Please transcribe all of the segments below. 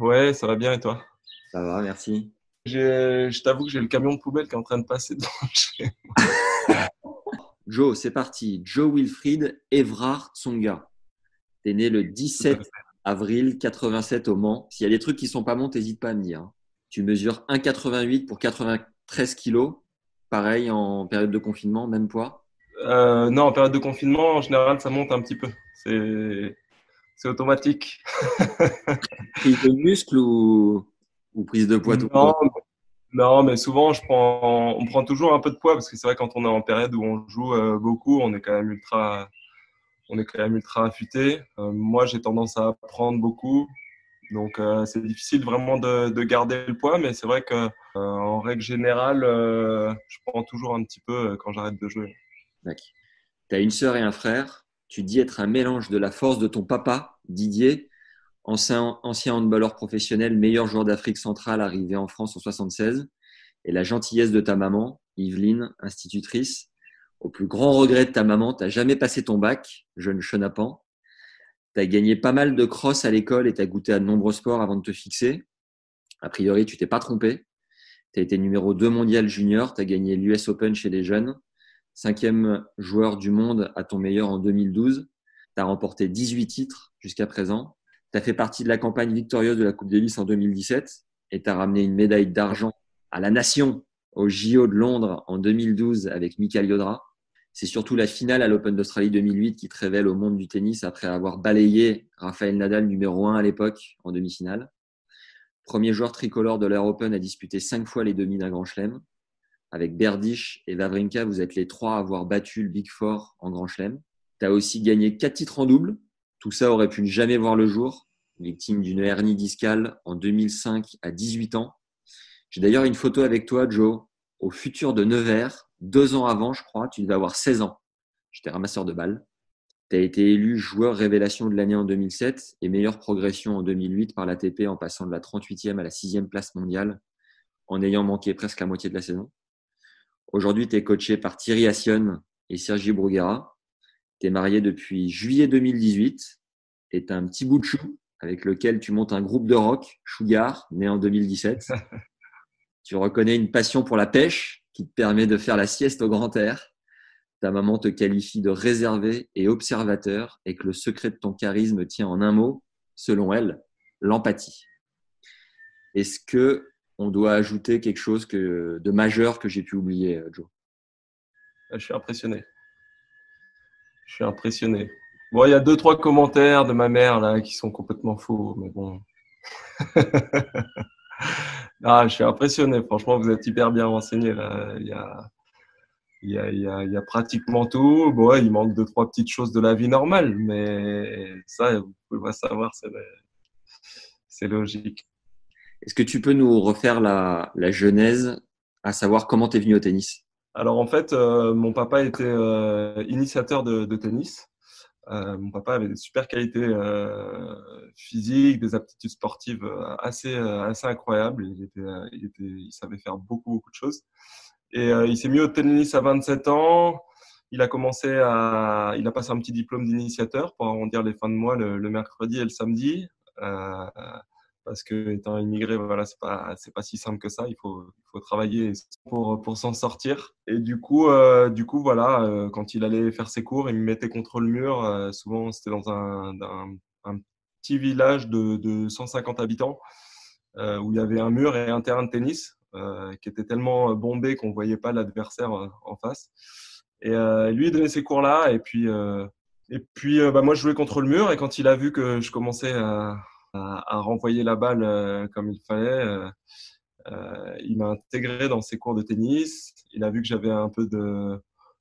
Ouais, ça va bien et toi? Ça va, merci. Je t'avoue que j'ai le camion de poubelle qui est en train de passer devant chez. Joe, c'est parti. Joe Wilfried Evrard Tsonga. T'es né le 17 avril 87 au Mans. S'il y a des trucs qui sont pas bons, n'hésite pas à me dire. Hein. Tu mesures 1,88 pour 93 kilos. Pareil en période de confinement, même poids? Euh, Non, en période de confinement, en général, ça monte un petit peu. C'est, c'est automatique. prise de muscle ou, ou prise de poids tout non, non, mais souvent, je prends, on prend toujours un peu de poids parce que c'est vrai quand on est en période où on joue euh, beaucoup, on est quand même ultra, on est quand même ultra affûté. Euh, moi, j'ai tendance à prendre beaucoup, donc euh, c'est difficile vraiment de, de, garder le poids, mais c'est vrai que en règle générale, je prends toujours un petit peu quand j'arrête de jouer. Tu as une sœur et un frère? Tu dis être un mélange de la force de ton papa, Didier, ancien, ancien handballeur professionnel, meilleur joueur d'Afrique centrale arrivé en France en 76, et la gentillesse de ta maman, Yveline, institutrice. Au plus grand regret de ta maman, tu n'as jamais passé ton bac, jeune chenapan. Tu as gagné pas mal de cross à l'école et tu as goûté à de nombreux sports avant de te fixer. A priori, tu t'es pas trompé. Tu as été numéro 2 mondial junior, tu as gagné l'US Open chez les jeunes, cinquième joueur du monde à ton meilleur en 2012. Tu as remporté 18 titres jusqu'à présent. Tu as fait partie de la campagne victorieuse de la Coupe Davis en 2017 et tu as ramené une médaille d'argent à la nation au JO de Londres en 2012 avec Michael Yodra. C'est surtout la finale à l'Open d'Australie 2008 qui te révèle au monde du tennis après avoir balayé Rafael Nadal numéro 1 à l'époque en demi-finale. Premier joueur tricolore de l'Air Open à disputer cinq fois les demi d'un Grand Chelem. Avec Berdych et Wawrinka, vous êtes les trois à avoir battu le Big Four en Grand Chelem. Tu as aussi gagné quatre titres en double, tout ça aurait pu ne jamais voir le jour, victime d'une hernie discale en 2005 à 18 ans. J'ai d'ailleurs une photo avec toi, Joe, au futur de Nevers, deux ans avant, je crois. Tu devais avoir 16 ans. J'étais ramasseur de balles. Tu as été élu joueur révélation de l'année en 2007 et meilleure progression en 2008 par l'ATP en passant de la 38e à la 6e place mondiale en ayant manqué presque la moitié de la saison. Aujourd'hui, tu es coaché par Thierry Assion et Sergi Bruguera. Tu es marié depuis juillet 2018 et tu as un petit bout de chou avec lequel tu montes un groupe de rock, Sugar, né en 2017. tu reconnais une passion pour la pêche qui te permet de faire la sieste au grand air. Ta maman te qualifie de réservé et observateur et que le secret de ton charisme tient en un mot, selon elle, l'empathie. Est-ce que on doit ajouter quelque chose de majeur que j'ai pu oublier, Joe Je suis impressionné. Je suis impressionné. Bon, il y a deux, trois commentaires de ma mère là qui sont complètement faux, mais bon. ah, je suis impressionné. Franchement, vous êtes hyper bien renseigné. Là. Il y a pratiquement tout. Bon, il manque deux, trois petites choses de la vie normale, mais ça, vous pouvez pas savoir, c'est logique. Est-ce que tu peux nous refaire la, la genèse, à savoir comment tu es venu au tennis? Alors en fait, euh, mon papa était euh, initiateur de, de tennis. Euh, mon papa avait des super qualités physiques, des aptitudes sportives assez assez incroyables. Il était, il était, il savait faire beaucoup beaucoup de choses. Et il s'est mis au tennis à 27 ans. Il a commencé à, il a passé un petit diplôme d'initiateur pour arrondir les fins de mois le, le mercredi et le samedi. Euh, parce que étant immigré, voilà, c'est pas c'est pas si simple que ça. Il faut il faut travailler pour pour s'en sortir. Et du coup euh, du coup voilà, euh, quand il allait faire ses cours, il me mettait contre le mur. Euh, souvent c'était dans un, un, petit village de, de 150 habitants euh, où il y avait un mur et un terrain de tennis qui était tellement bombé qu'on voyait pas l'adversaire en face. Et lui il donnait ses cours là et puis et puis bah, moi je jouais contre le mur et quand il a vu que je commençais à à, renvoyer la balle euh, comme il fallait. Euh, euh, il m'a intégré dans ses cours de tennis. Il a vu que j'avais un peu de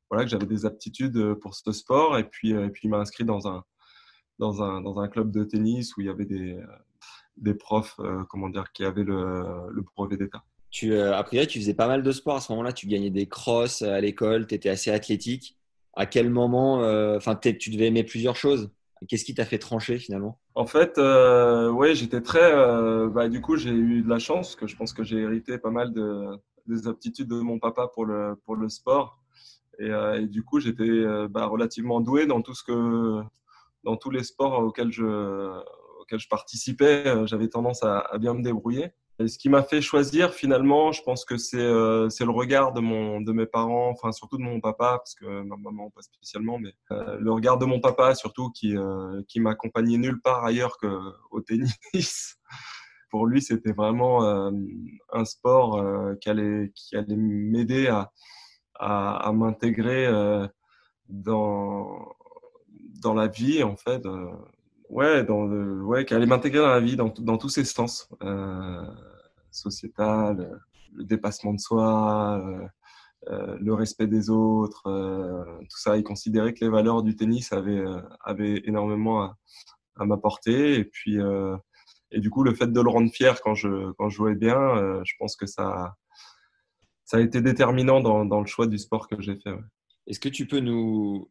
voilà que j'avais des aptitudes pour ce sport et puis et puis il m'a inscrit dans un dans un, dans un club de tennis où il y avait des, des profs, comment dire, qui avaient le, le brevet d'État. Tu, a priori, tu faisais pas mal de sport à ce moment-là. Tu gagnais des crosses à l'école, tu étais assez athlétique. À quel moment, enfin, tu devais aimer plusieurs choses? Qu'est-ce qui t'a fait trancher finalement? En fait, euh, oui, j'étais très. Euh, bah, du coup, j'ai eu de la chance, que je pense que j'ai hérité pas mal de, des aptitudes de mon papa pour le, pour le sport. Et, euh, du coup, j'étais bah, relativement doué dans tout ce que, dans tous les sports auxquels je, auxquels je participais. J'avais tendance à, bien me débrouiller. Ce qui m'a fait choisir finalement, je pense que c'est euh, c'est le regard de mon de mes parents, enfin surtout de mon papa parce que ma maman pas spécialement, mais euh, le regard de mon papa surtout qui euh, qui m'accompagnait nulle part ailleurs que au tennis. Pour lui, c'était vraiment un sport qui allait qui allait m'aider à à, m'intégrer dans dans la vie en fait ouais, dans ouais, qui allait m'intégrer dans la vie dans, dans tous ses sens, sociétal, le dépassement de soi, euh, euh, le respect des autres, euh, tout ça. Il considérait que les valeurs du tennis avaient, euh, énormément à, m'apporter. Et puis, euh, et du coup, le fait de le rendre fier quand je, quand je jouais bien, je pense que ça, ça a été déterminant dans, le choix du sport que j'ai fait. Est-ce que tu peux nous,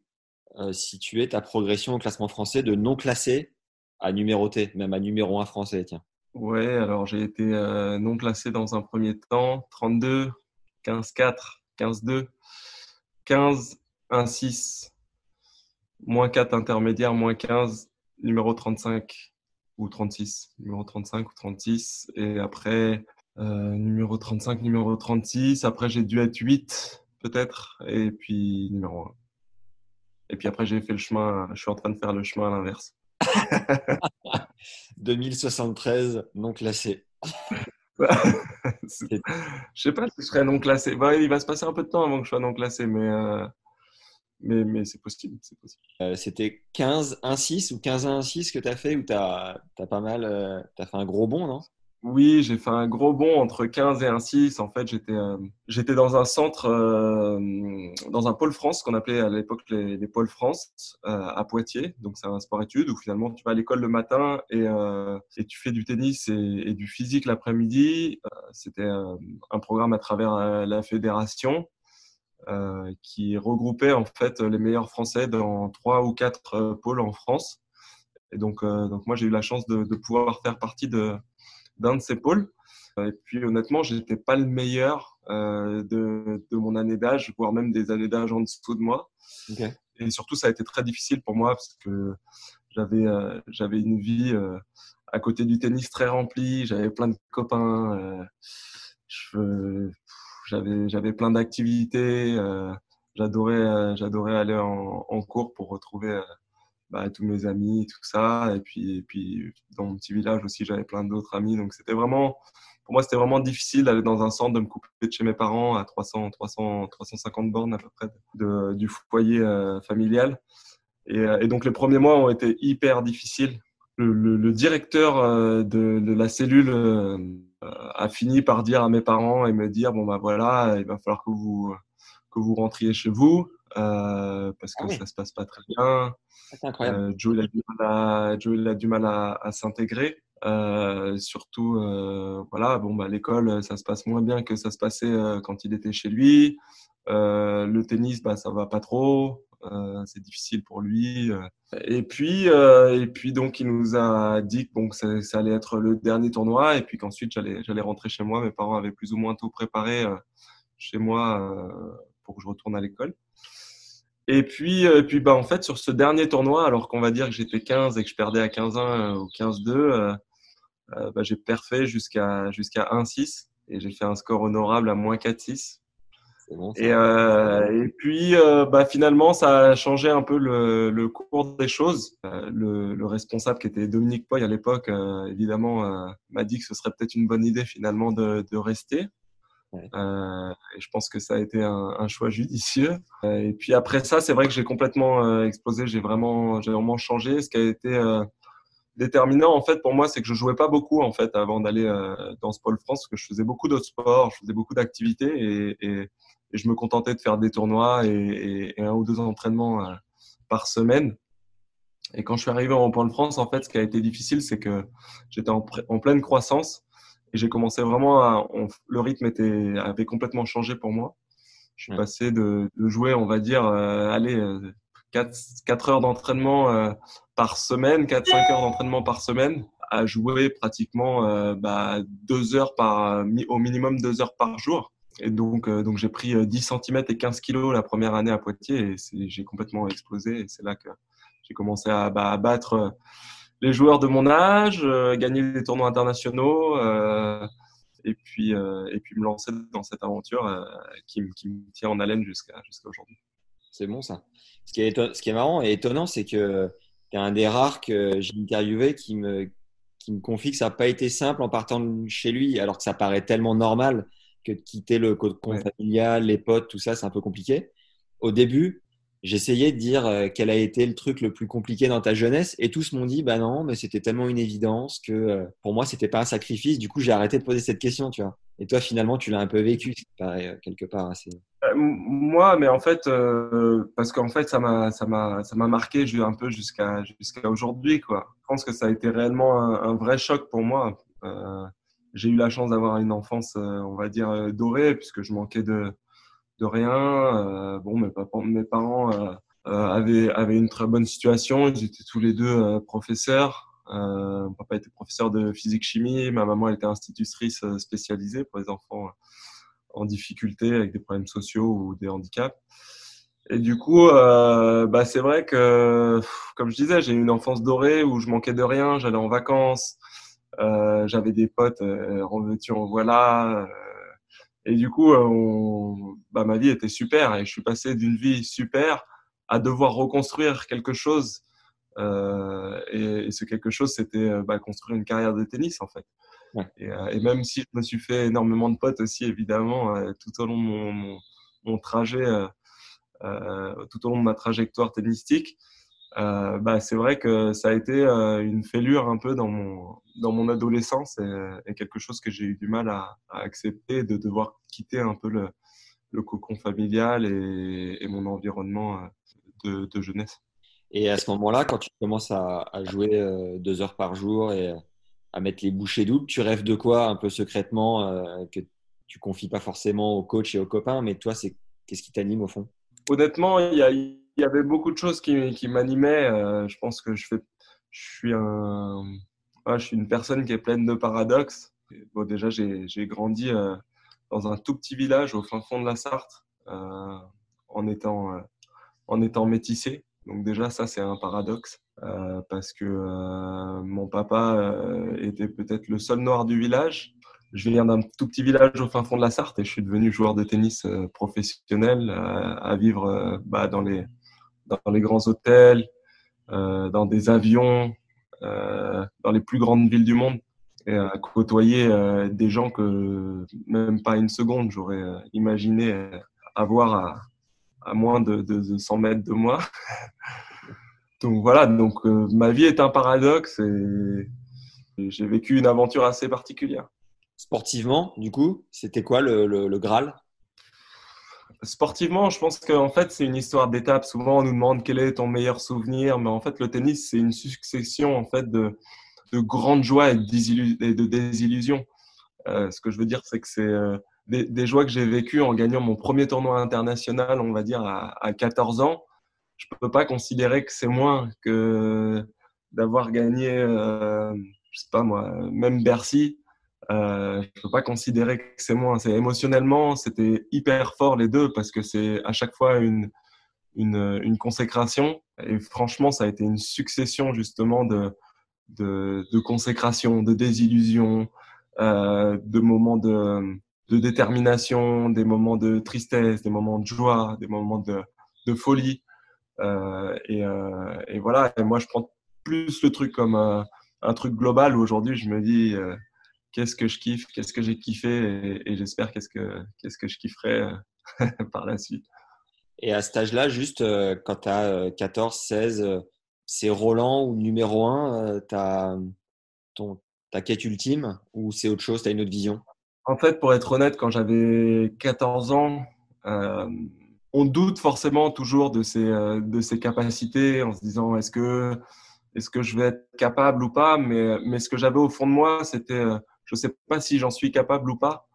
euh, situer ta progression au classement français de non classé à numéroté, même à numéro 1 français, tiens? Ouais, alors j'ai été euh, non classé dans un premier temps, 32, 15-4, 15-2, 15, 1-6, moins 4 intermédiaire, moins 15, numéro 35 ou 36, numéro 35 ou 36, et après euh, numéro 35, numéro 36, après j'ai dû être 8 peut-être, et puis numéro 1. Et puis après, j'ai fait le chemin, je suis en train de faire le chemin à l'inverse. 2073 non classé. je sais pas si je serais non classé. Bah, il va se passer un peu de temps avant que je sois non classé, mais, euh, mais, mais c'est possible. possible. Euh, C'était 15-1-6 ou 15-1-6 que tu as fait ou tu as, as, pas mal, euh, tu as fait un gros bond, non? Oui, j'ai fait un gros bond entre 15 et 1,6. En fait, j'étais euh, j'étais dans un centre, euh, dans un pôle France qu'on appelait à l'époque les, les pôles France euh, à Poitiers. Donc c'est un sport-études où finalement tu vas à l'école le matin et, euh, et tu fais du tennis et, et du physique l'après-midi. Euh, c'était un programme à travers la fédération qui regroupait en fait les meilleurs Français dans trois ou quatre pôles en France. Et donc donc moi j'ai eu la chance de, de pouvoir faire partie de d'un de ces pôles. Et puis honnêtement, j'étais pas le meilleur euh, de, de, mon année d'âge, voire même des années d'âge en dessous de moi. Okay. Et surtout, ça a été très difficile pour moi parce que j'avais euh, j'avais une vie euh, à côté du tennis très remplie. J'avais plein de copains. Euh, j'avais j'avais plein d'activités. Euh, j'adorais j'adorais aller en, en, cours pour retrouver bah, tous mes amis, tout ça. Et puis, et puis dans mon petit village aussi, j'avais plein d'autres amis. Donc c'était vraiment, pour moi, c'était vraiment difficile d'aller dans un centre, de me couper de chez mes parents à 300, 300, 350 bornes à peu près de, du foyer euh, familial. Et, et, donc les premiers mois ont été hyper difficiles. Le, directeur euh, de, la cellule euh, a fini par dire à mes parents et me dire bon bah voilà, il va falloir que vous que vous rentriez chez vous euh, parce que ah oui. ça se passe pas très bien. C'est incroyable. Euh, Joe, il a du mal à, Joe, a du mal à, à s'intégrer. Euh, surtout, euh, voilà, bon, bah, l'école, ça se passe moins bien que ça se passait euh, quand il était chez lui. Euh, le tennis, bah, ça va pas trop. c'est difficile pour lui. Et puis, et puis donc, il nous a dit que bon, que ça, ça, allait être le dernier tournoi et puis qu'ensuite j'allais, j'allais rentrer chez moi. Mes parents avaient plus ou moins tout préparé chez moi pour que je retourne à l'école. Et puis, euh, puis bah, en fait, sur ce dernier tournoi, alors qu'on va dire que j'étais 15 et que je perdais à 15-1 euh, ou 15-2, euh, euh, bah, j'ai perfait jusqu'à jusqu'à 1-6 et j'ai fait un score honorable à moins 4-6. Bon, et, et, puis, bah, finalement, ça a changé un peu le, le cours des choses. Le, le, responsable, qui était Dominique Poy à l'époque, évidemment, m'a dit que ce serait peut-être une bonne idée finalement de, de rester. Euh, et je pense que ça a été un, un choix judicieux. Euh, et puis après ça, c'est vrai que j'ai complètement euh, explosé. J'ai vraiment, j'ai vraiment changé. Ce qui a été euh, déterminant en fait pour moi, c'est que je jouais pas beaucoup en fait avant d'aller dans ce pôle France, parce que je faisais beaucoup d'autres sports, je faisais beaucoup d'activités et, et, et, je me contentais de faire des tournois et, et un ou deux entraînements par semaine. Et quand je suis arrivé en de France, en fait, ce qui a été difficile, c'est que j'étais en, pleine croissance et j'ai commencé vraiment à, le rythme était, avait complètement changé pour moi. Je suis passé de, de, jouer, on va dire, euh, allez, 4, 4 heures d'entraînement euh, par semaine, 4-5 heures d'entraînement par semaine, à jouer pratiquement euh, bah, deux heures par, au minimum deux heures par jour. Et donc, euh, donc j'ai pris 10 cm et 15 kg la première année à Poitiers et j'ai complètement explosé. Et c'est là que j'ai commencé à, bah, battre les joueurs de mon âge, gagner des tournois internationaux et puis et puis me lancer dans cette aventure qui, qui, me tient en haleine jusqu'à jusqu'à aujourd'hui. C'est bon ça. Ce qui est, ce qui est marrant et étonnant, c'est que tu es un des rares que j'ai interviewé qui me, qui me confie que ça n'a pas été simple en partant de chez lui, alors que ça paraît tellement normal que de quitter le code familial, les potes, tout ça, c'est un peu compliqué. Au début, j'essayais de dire euh, quel a été le truc le plus compliqué dans ta jeunesse et tous m'ont dit bah non mais c'était tellement une évidence que euh, pour moi c'était pas un sacrifice. Du coup j'ai arrêté de poser cette question tu vois. Et toi finalement tu l'as un peu vécu paraît euh, quelque part assez moi mais en fait parce qu'en fait ça m'a ça m'a ça m'a marqué un peu jusqu'à jusqu'à aujourd'hui quoi. Je pense que ça a été réellement un, vrai choc pour moi. J'ai eu la chance d'avoir une enfance on va dire dorée puisque je manquais de de rien. Euh, bon, mes, mes parents euh, euh, avaient, avaient une très bonne situation. Ils étaient tous les deux professeurs. mon papa était professeur de physique-chimie. Ma maman était institutrice spécialisée pour les enfants en difficulté avec des problèmes sociaux ou des handicaps. Et du coup, euh, bah, c'est vrai que, comme je disais, j'ai eu une enfance dorée où je manquais de rien. J'allais en vacances, euh, j'avais des potes euh, en veux-tu, voilà. Et du coup, euh, bah, ma vie était super et je suis passé d'une vie super à devoir reconstruire quelque chose. Euh, et, ce quelque chose, c'était euh, bah, construire une carrière de tennis en fait. Et, et, même si je me suis fait énormément de potes aussi, évidemment, tout au long de mon, mon, trajet, tout au long de ma trajectoire tennistique, euh, bah, c'est vrai que ça a été euh, une fêlure un peu dans mon, dans mon adolescence et, quelque chose que j'ai eu du mal à, à, accepter, de devoir quitter un peu le, le cocon familial et, et mon environnement euh, de, de, jeunesse. Et à ce moment-là, quand tu commences à, à jouer deux heures par jour et à mettre les bouchées doubles, tu rêves de quoi un peu secrètement que tu confies pas forcément au coach et aux copains, mais toi, c'est qu'est-ce qui t'anime au fond? Honnêtement, il y a il y avait beaucoup de choses qui, qui m'animaient. Euh, je pense que je, fais, je, suis un, je suis une personne qui est pleine de paradoxes. Bon, déjà, j'ai grandi euh, dans un tout petit village au fin fond de la Sarthe euh, en, étant, en étant métissé. Donc déjà, ça, c'est un paradoxe. parce que mon papa était peut-être le seul noir du village. Je viens d'un tout petit village au fin fond de la Sarthe et je suis devenu joueur de tennis professionnel à vivre bah, dans les dans les grands hôtels, euh, dans des avions, euh, dans les plus grandes villes du monde et à côtoyer euh, des gens que même pas une seconde j'aurais imaginé avoir à, moins de, de, 100 mètres de moi. donc voilà, donc ma vie est un paradoxe et, j'ai vécu une aventure assez particulière. Sportivement, du coup, c'était quoi le Graal? Sportivement, je pense qu'en fait, c'est une histoire d'étapes. Souvent, on nous demande quel est ton meilleur souvenir, mais en fait, le tennis, c'est une succession en fait de, de grandes joies et de désillusions. Euh, ce que je veux dire, c'est que c'est euh, des, des, joies que j'ai vécues en gagnant mon premier tournoi international, on va dire, à, à 14 ans. Je ne peux pas considérer que c'est moins que d'avoir gagné, euh, je sais pas moi, même Bercy euh, je peux pas considérer que c'est moi. C'est émotionnellement, c'était hyper fort les deux parce que c'est à chaque fois une, une, consécration. Et franchement, ça a été une succession justement de, de, de consécration, de désillusion, euh, de moments de, de détermination, des moments de tristesse, des moments de joie, des moments de, de folie. Euh, et, euh, et, voilà. Et moi, je prends plus le truc comme un, truc global. Aujourd'hui, je me dis qu'est-ce que je kiffe, qu'est-ce que j'ai kiffé et, j'espère qu'est-ce que, qu'est-ce que je kifferai euh, par la suite. Et à cet âge-là, juste euh, quand tu as 14, 16, c'est Roland ou numéro 1, tu as ton, ta quête ultime ou c'est autre chose, tu as une autre vision? En fait, pour être honnête, quand j'avais 14 ans, euh, on doute forcément toujours de ses, de ses capacités en se disant est-ce que, est que je vais être capable ou pas mais, mais ce que j'avais au fond de moi, c'était je ne sais pas si j'en suis capable ou pas.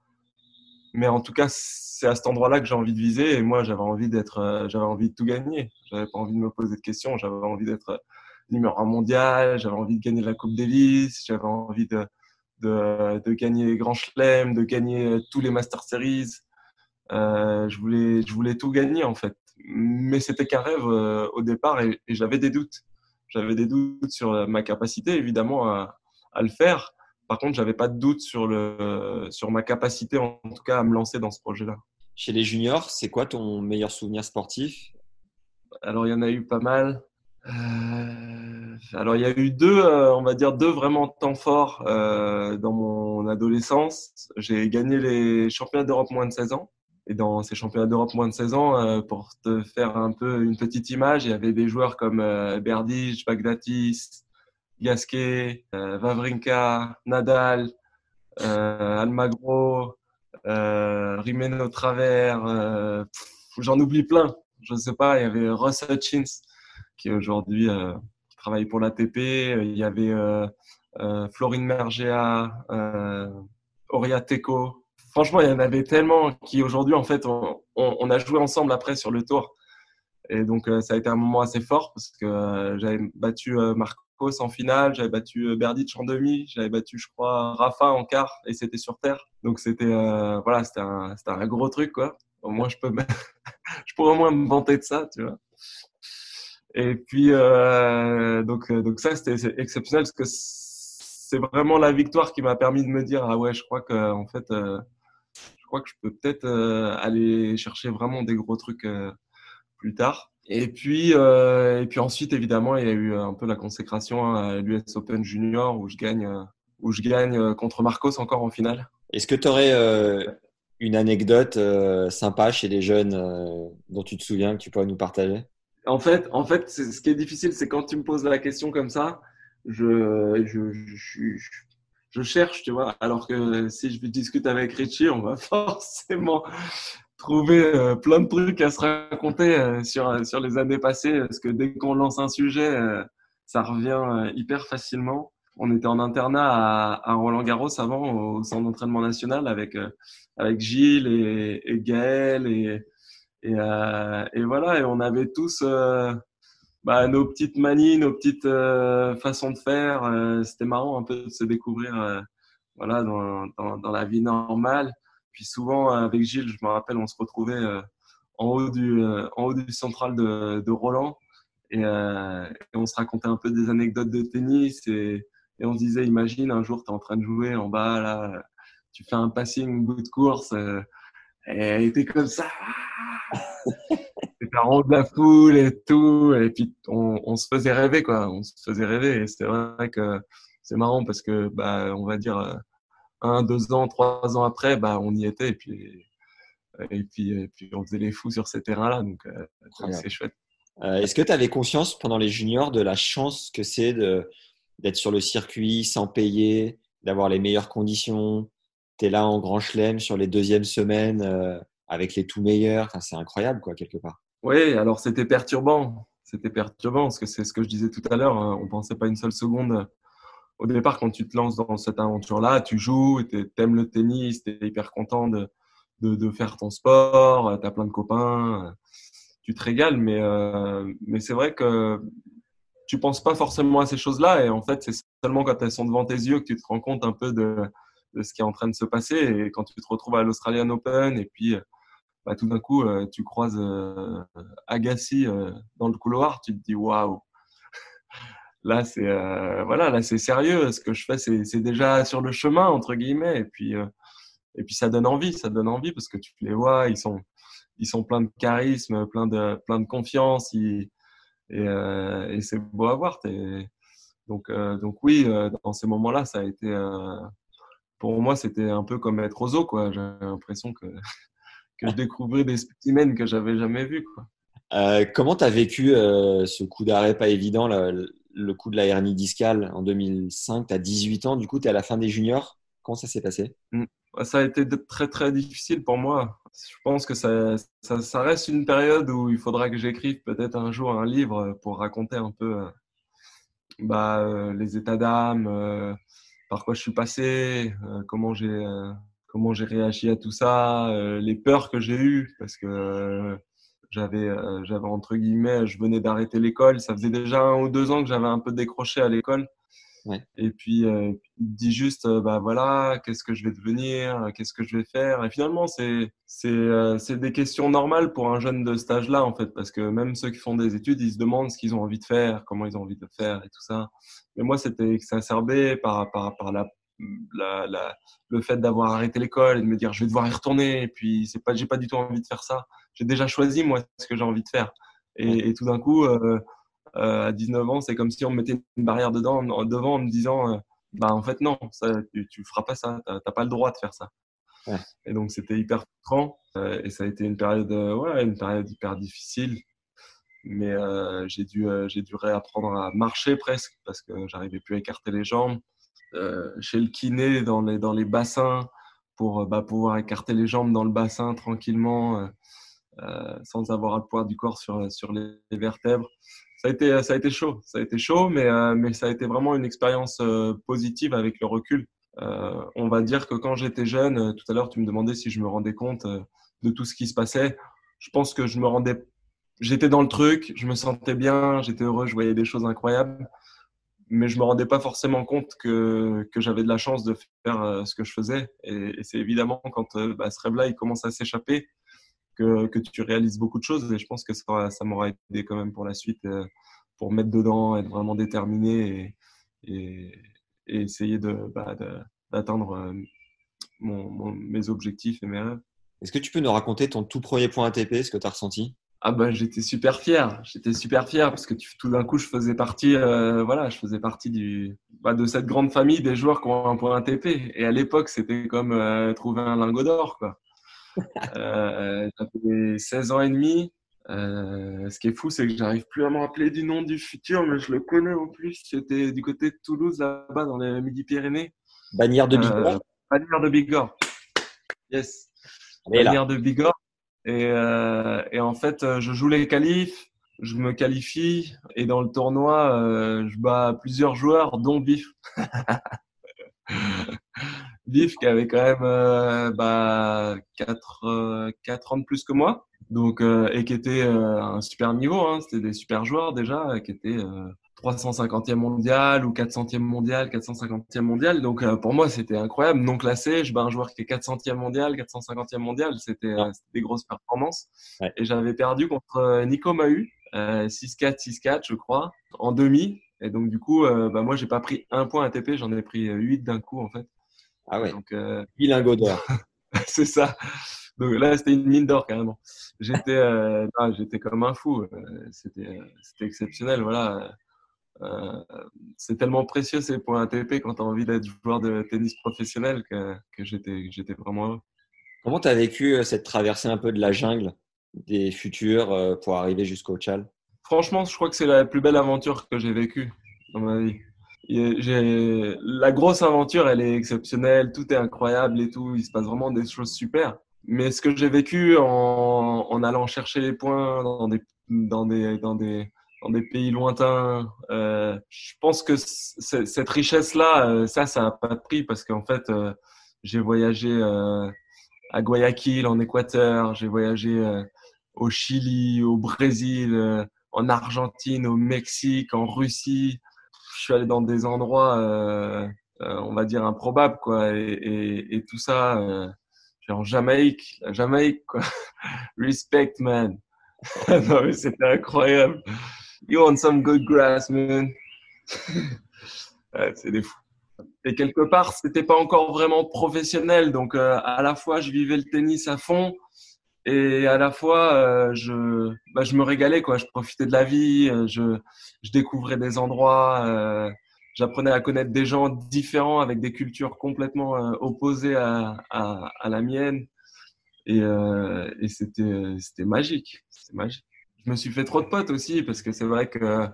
Mais en tout cas, c'est à cet endroit-là que j'ai envie de viser. Et moi, j'avais envie d'être, j'avais envie de tout gagner. J'avais pas envie de me poser de questions. J'avais envie d'être numéro un mondial. J'avais envie de gagner la Coupe Davis. J'avais envie de, de, gagner les grands chelems, de gagner tous les Master Series. Euh, je voulais, je voulais tout gagner en fait. Mais c'était qu'un rêve euh, au départ et, j'avais des doutes. J'avais des doutes sur ma capacité évidemment à le faire. Par contre, j'avais pas de doute sur le, sur ma capacité en tout cas à me lancer dans ce projet-là. Chez les juniors, c'est quoi ton meilleur souvenir sportif? Alors, il y en a eu pas mal. Euh, alors, il y a eu deux, euh, on va dire deux vraiment temps forts euh, dans mon adolescence. J'ai gagné les championnats d'Europe moins de 16 ans. Et dans ces championnats d'Europe moins de 16 ans, pour te faire un peu une petite image, il y avait des joueurs comme Berdych, Bagdatis, Gasquet, Vavrinka, Nadal, Almagro, Rimeno Travers. J'en oublie plein. Je ne sais pas, il y avait Ross Hutchins qui aujourd'hui euh, travaille pour l'ATP. Il y avait euh, euh, Florine Mergea, Auria Teco. Franchement, il y en avait tellement qui aujourd'hui, en fait, on, on, a joué ensemble après sur le tour. Et donc, ça a été un moment assez fort parce que j'avais battu En finale, j'avais battu Berdych en demi, j'avais battu, je crois, Rafa en quart et c'était sur terre. Donc, c'était voilà, c'était un, un, gros truc, quoi. Au moins, je peux, je pourrais au moins me vanter de ça, tu vois. Et puis, euh, donc, euh, donc ça, c'était exceptionnel parce que c'est vraiment la victoire qui m'a permis de me dire, ah ouais, je crois que, en fait, euh, je crois que je peux peut-être euh, aller chercher vraiment des gros trucs plus tard. Et puis, et puis ensuite, évidemment, il y a eu un peu la consécration à l'US Open Junior où je gagne, où je gagne contre Marcos encore en finale. Est-ce que tu aurais une anecdote sympa chez les jeunes dont tu te souviens que tu pourrais nous partager? En fait, en fait ce qui est difficile, c'est quand tu me poses la question comme ça, je, je, je, je, cherche, tu vois. Alors que si je discute avec Richie, on va forcément trouver euh, plein de trucs à se raconter euh, sur, sur les années passées. Parce que dès qu'on lance un sujet, euh, ça revient hyper facilement. On était en internat à, à Roland Garros avant, au centre d'entraînement national, avec, avec Gilles et, et Gaël et, et, euh, voilà, et on avait tous euh, bah, nos petites manies, nos petites euh, façons de faire. C'était marrant un peu de se découvrir voilà, dans, dans, la vie normale. Puis souvent, avec Gilles, je me rappelle, on se retrouvait en haut du, en haut du central de, de Roland. Et, et, on se racontait un peu des anecdotes de tennis. Et, et on se disait, imagine, un jour, tu es en train de jouer en bas, là, tu fais un passing, bout de course. et elle était comme ça c'était rond de la foule et tout. Et puis, on, on, se faisait rêver, quoi. On se faisait rêver. Et c'était vrai que c'est marrant parce que, bah, on va dire, euh, un, deux ans, trois ans après, bah, on y était. Et puis, et puis, et puis on faisait les fous sur ces terrains-là. Donc, euh, c'est chouette. Euh, Est-ce que tu avais conscience pendant les juniors de la chance que c'est d'être sur le circuit sans payer, d'avoir les meilleures conditions? Tu es là en grand chelem sur les deuxièmes semaines euh, avec les tout meilleurs? Enfin, c'est incroyable, quoi, quelque part. Oui, alors c'était perturbant. C'était perturbant parce que c'est ce que je disais tout à l'heure. Hein. On pensait pas une seule seconde. Au départ, quand tu te lances dans cette aventure-là, tu joues, tu aimes le tennis, tu es hyper content de, de, faire ton sport, tu as plein de copains, tu te régales, mais, euh, mais c'est vrai que tu penses pas forcément à ces choses-là et en fait, c'est seulement quand elles sont devant tes yeux que tu te rends compte un peu de, de ce qui est en train de se passer et quand tu te retrouves à l'Australian Open et puis bah, tout d'un coup, euh, tu croises euh, Agassi euh, dans le couloir, tu te dis waouh. Là, c'est voilà, là c'est sérieux. Ce que je fais, c'est déjà sur le chemin entre guillemets. Et puis et puis ça donne envie, ça donne envie parce que tu les vois, ils sont ils sont pleins de charisme, plein de plein de confiance. et, et c'est beau à voir. Donc donc oui, dans ces moments-là, ça a été pour moi, c'était un peu comme être aux eaux, quoi. J'avais l'impression que que je découvrais des spécimens que j'avais jamais vus. Euh, comment tu as vécu euh, ce coup d'arrêt pas évident, le, coup de la hernie discale en 2005 Tu as 18 ans, du coup, tu es à la fin des juniors. Comment ça s'est passé? Mmh. Ça a été très très difficile pour moi. Je pense que ça, ça, reste une période où il faudra que j'écrive peut-être un jour un livre pour raconter un peu bah, les états d'âme, par quoi je suis passé, comment j'ai comment j'ai réagi à tout ça, les peurs que j'ai eues parce que j'avais, euh, j'avais entre guillemets, je venais d'arrêter l'école. Ça faisait déjà un ou deux ans que j'avais un peu décroché à l'école. Et puis, euh, dit juste, euh, bah voilà, qu'est-ce que je vais devenir, qu'est-ce que je vais faire? Et finalement, c'est c'est c'est des questions normales pour un jeune de cet âge-là, en fait, parce que même ceux qui font des études, ils se demandent ce qu'ils ont envie de faire, comment ils ont envie de faire et tout ça. Mais moi, c'était exacerbé par par par la la, la, le fait d'avoir arrêté l'école et de me dire je vais devoir y retourner et puis c'est pas j'ai pas du tout envie de faire ça j'ai déjà choisi moi ce que j'ai envie de faire. Et, tout d'un coup, euh, euh, à 19 ans, c'est comme si on me mettait une barrière dedans, devant en me disant, euh, bah en fait non, ça, tu, tu feras pas ça, t'as pas le droit de faire ça. Et donc c'était hyper frustrant et ça a été une période, ouais, une période hyper difficile. Mais j'ai dû, j'ai dû réapprendre à marcher presque parce que j'arrivais plus à écarter les jambes. Chez le kiné, dans les, dans les bassins, pour bah, pouvoir écarter les jambes dans le bassin tranquillement euh, sans avoir à poids du corps sur, sur les, vertèbres. Ça a, été, ça a été chaud, ça a été chaud, mais, euh, mais ça a été vraiment une expérience euh, positive avec le recul. on va dire que quand j'étais jeune, tout à l'heure tu me demandais si je me rendais compte de tout ce qui se passait. Je pense que je me rendais, j'étais dans le truc, je me sentais bien, j'étais heureux, je voyais des choses incroyables, mais je me rendais pas forcément compte que, que j'avais de la chance de faire ce que je faisais. Et, c'est évidemment quand bah, ce rêve-là il commence à s'échapper, que, que, tu réalises beaucoup de choses. Et je pense que ça, ça m'aura aidé quand même pour la suite, euh, pour mettre dedans, être vraiment déterminé et, essayer bah, d'atteindre de, mes objectifs et mes rêves. Est-ce que tu peux nous raconter ton tout premier point ATP, ce que tu as ressenti? Ah ben j'étais super fier, j'étais super fier parce que tout d'un coup je faisais partie, euh, voilà, je faisais partie du, bah, de cette grande famille des joueurs qui ont un point ATP. Et à l'époque c'était comme euh, trouver un lingot d'or quoi. Euh, J'avais 16 ans et demi. Euh, ce qui est fou, c'est que j'arrive plus à me rappeler du nom du futur, mais je le connais en plus. C'était du côté de Toulouse, là-bas, dans les Midi-Pyrénées. Bannière de Bigorre. Bannière de Bigorre. Yes. Bannière de Bigorre. Et, euh, et, en fait, je joue les qualifs, je me qualifie, et dans le tournoi, euh, je bats plusieurs joueurs, dont Bif. Vif qui avait quand même euh, bah, 4, euh, ans de plus que moi donc euh, et qui était euh, un super niveau hein, c'était des super joueurs déjà qui étaient 350e mondial ou 400e mondial 450e mondial donc pour moi c'était incroyable non classé je bats un joueur qui est 400e mondial 450e mondial c'était des grosses performances et j'avais perdu contre Nico Mahu 6-4 6-4 je crois en demi et donc, du coup, euh, bah, moi, j'ai pas pris un point ATP, j'en ai pris euh, huit d'un coup, en fait. Ah ouais. Donc, euh... lingots d'or. c'est ça. Donc là, c'était une mine d'or carrément. J'étais, euh, j'étais comme un fou. Euh, c'était, c'était exceptionnel. Voilà. Euh, c'est tellement précieux ces points ATP quand tu as envie d'être joueur de tennis professionnel que, que j'étais, vraiment heureux. Comment tu as vécu cette traversée un peu de la jungle des futurs pour arriver jusqu'au Tchal Franchement, je crois que c'est la plus belle aventure que j'ai vécue dans ma vie. La grosse aventure, elle est exceptionnelle, tout est incroyable et tout, il se passe vraiment des choses super. Mais ce que j'ai vécu en, en, allant chercher les points dans des dans des dans des dans des pays lointains, euh, je pense que cette richesse-là, euh, ça, ça n'a pas de prix parce qu'en fait, euh, j'ai voyagé euh, à Guayaquil en Équateur, j'ai voyagé euh, au Chili, au Brésil en Argentine, au Mexique, en Russie. Je suis allé dans des endroits, euh, euh, on va dire, improbables, quoi. Et, et, et tout ça, euh, en Jamaïque, la Jamaïque, quoi. Respect, man. non, mais c'était incroyable. You want some good grass, man. c'est des fous. Et quelque part, c'était pas encore vraiment professionnel. Donc, euh, à la fois, je vivais le tennis à fond et à la fois euh, je bah, je me régalais quoi je profitais de la vie euh, je découvrais des endroits j'apprenais à connaître des gens différents avec des cultures complètement opposées à, la mienne et c'était magique c'était magique je me suis fait trop de potes aussi parce que c'est vrai que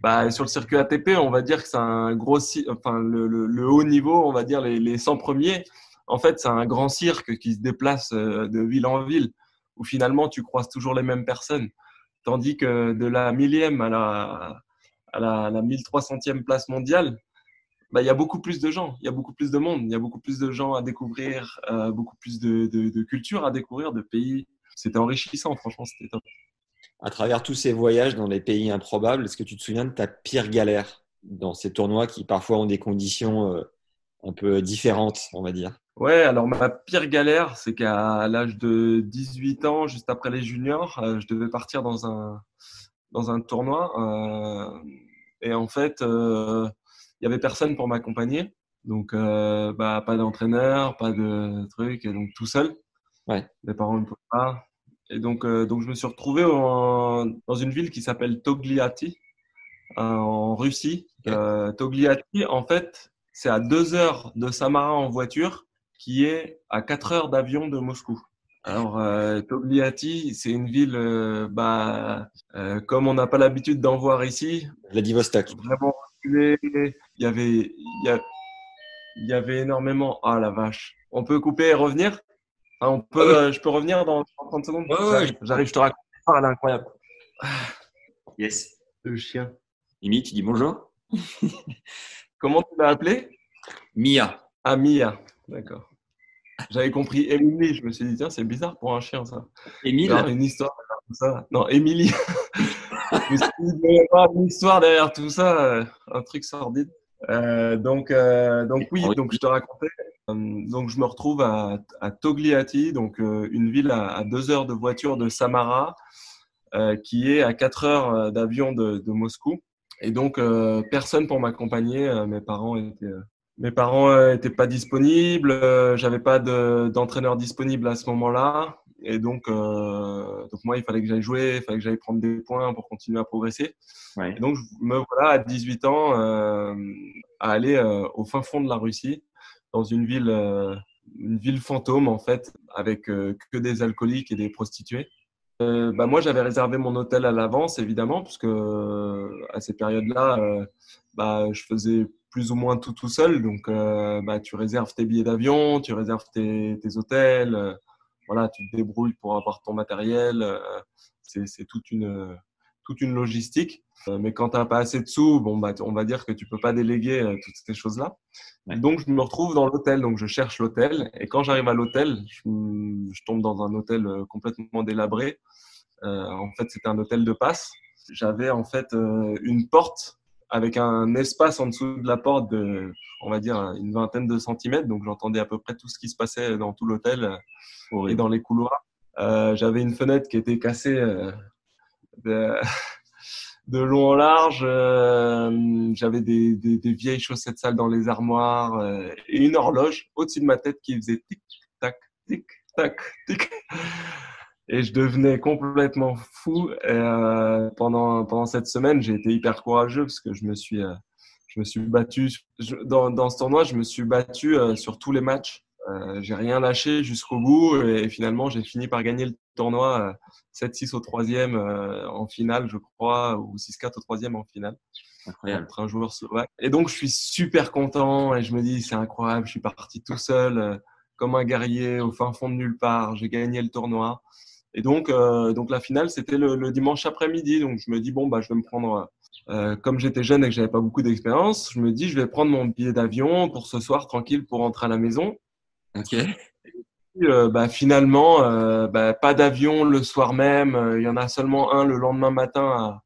bah sur le circuit ATP on va dire que c'est un gros enfin le, haut niveau on va dire les les 100 premiers En fait, c'est un grand cirque qui se déplace de ville en ville, où finalement tu croises toujours les mêmes personnes. Tandis que de la millième à la, à la, la 1300e place mondiale, bah, il y a beaucoup plus de gens, il y a beaucoup plus de monde, il y a beaucoup plus de gens à découvrir, euh, beaucoup plus de, de, de cultures à découvrir, de pays. C'était enrichissant, franchement, c'était top. À travers tous ces voyages dans les pays improbables, est-ce que tu te souviens de ta pire galère dans ces tournois qui parfois ont des conditions euh, un peu différentes, on va dire? Ouais, alors ma pire galère, c'est qu'à l'âge de 18 ans, juste après les juniors, euh, je devais partir dans un, dans un tournoi. Euh, et en fait, euh, il y avait personne pour m'accompagner. Donc, euh, bah, pas d'entraîneur, pas de truc, et donc tout seul. Ouais. Mes parents ne pouvaient pas. Et donc, euh, donc, je me suis retrouvé en, dans une ville qui s'appelle Togliatti, en Russie. Euh, Togliatti, en fait, c'est à deux heures de Samara en voiture, qui est à quatre heures d'avion de Moscou. Alors, euh, Togliatti, c'est une ville, euh, bah, euh, comme on n'a pas l'habitude d'en voir ici, Vladivostok. vraiment. Il y avait, il y, a- il y avait énormément. Ah la vache. On peut couper et revenir? Ah, on peut, Ah ouais. euh, Je peux revenir dans 30 secondes Ouais, ouais, J'arrive, je te raconte. Ah, elle est incroyable. Yes. Le chien. Mimi, tu dis bonjour Comment tu l'as appelé Mia. Ah, Mia. D'accord. J'avais compris Émilie. Je me suis dit, tiens, c'est bizarre pour un chien, ça. Émile une histoire derrière tout ça. Non, Émilie. je me suis dit, il y avoir une histoire derrière tout ça, euh, un truc sordide. Euh, donc, euh, donc oui, donc je te racontais. Euh, donc je me retrouve à, à Togliatti, donc euh, une ville à, à deux heures de voiture de Samara, euh, qui est à quatre heures d'avion de, de Moscou. Et donc personne pour m'accompagner. Mes parents étaient mes parents euh, étaient pas disponibles. J'avais pas de- d'entraîneur disponible à ce moment-là. Et donc, euh, donc moi, il fallait que j'aille jouer, il fallait que j'aille prendre des points pour continuer à progresser. Ouais. Et donc, je me voilà à 18 ans euh, à aller euh, au fin fond de la Russie, dans une ville, euh, une ville fantôme en fait, avec euh, que des alcooliques et des prostituées. Euh, bah moi, j'avais réservé mon hôtel à l'avance, évidemment, puisque euh, à ces périodes-là, bah, je faisais plus ou moins tout tout seul. Donc, bah, tu réserves tes billets d'avion, tu réserves tes, hôtels, voilà, tu te débrouilles pour avoir ton matériel. c'est toute une toute une logistique. Euh, mais quand tu n'as pas assez de sous, bon, bah, on va dire que tu peux pas déléguer euh, toutes ces choses-là. Ouais. Donc, je me retrouve dans l'hôtel. Donc, je cherche l'hôtel. Et quand j'arrive à l'hôtel, je, je tombe dans un hôtel euh, complètement délabré. Euh, en fait, c'était un hôtel de passe. J'avais en fait euh, une porte avec un espace en dessous de la porte de, on va dire, une vingtaine de centimètres. Donc, j'entendais à peu près tout ce qui se passait dans tout l'hôtel et dans les couloirs. Euh, J'avais une fenêtre qui était cassée euh, de, long en large. Euh, J'avais des, vieilles chaussettes sales dans les armoires euh, et une horloge au-dessus de ma tête qui faisait tic tac tic tac tic. Et je devenais complètement fou. Euh, pendant pendant cette semaine, j'ai été hyper courageux parce que je me suis je me suis battu dans dans ce tournoi. Je me suis battu sur tous les matchs. Euh, j'ai rien lâché jusqu'au bout et finalement j'ai fini par gagner le tournoi euh, 7-6 au troisième euh, en finale, je crois, ou 6-4 au troisième en finale Incroyable. contre un joueur slovaque. Et donc, je suis super content et je me dis, c'est incroyable, je suis parti tout seul, euh, comme un guerrier, au fin fond de nulle part. J'ai gagné le tournoi. Et donc, euh, donc la finale, c'était le, le dimanche après-midi. Donc, je me dis, bon, bah, je vais me prendre, euh, comme j'étais jeune et que j'avais pas beaucoup d'expérience, je me dis, je vais prendre mon billet d'avion pour ce soir, tranquille, pour rentrer à la maison. Ok. Euh, bah, finalement, euh, bah, pas d'avion le soir même. Euh, Il y en a seulement un le lendemain matin à,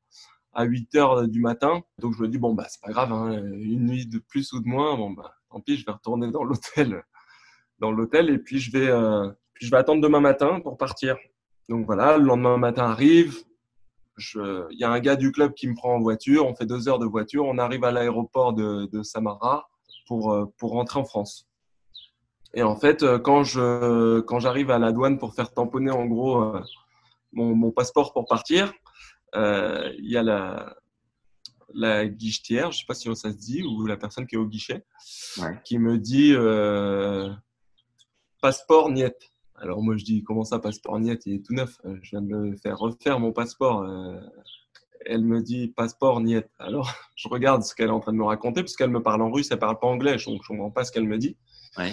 à 8 heures du matin. Donc je me dis bon bah c'est pas grave, hein, une nuit de plus ou de moins. Bon bah tant pis, je vais retourner dans l'hôtel, dans l'hôtel et puis je vais, euh, puis je vais attendre demain matin pour partir. Donc voilà, le lendemain matin arrive. Il y a un gars du club qui me prend en voiture. On fait deux heures de voiture. On arrive à l'aéroport de, de Samara pour euh, pour rentrer en France. Et en fait, euh, quand je quand j'arrive à la douane pour faire tamponner en gros euh, mon, mon passeport pour partir, euh, il y a la la guichetière, je sais pas si ça se dit, ou la personne qui est au guichet, Ouais. qui me dit euh, passeport niet. Alors moi je dis comment ça passeport niet, il est tout neuf. Je viens de me faire refaire mon passeport. Euh, elle me dit passeport niet. Alors je regarde ce qu'elle est en train de me raconter, puisqu'elle me parle en russe, elle parle pas anglais, donc je comprends pas ce qu'elle me dit. Ouais.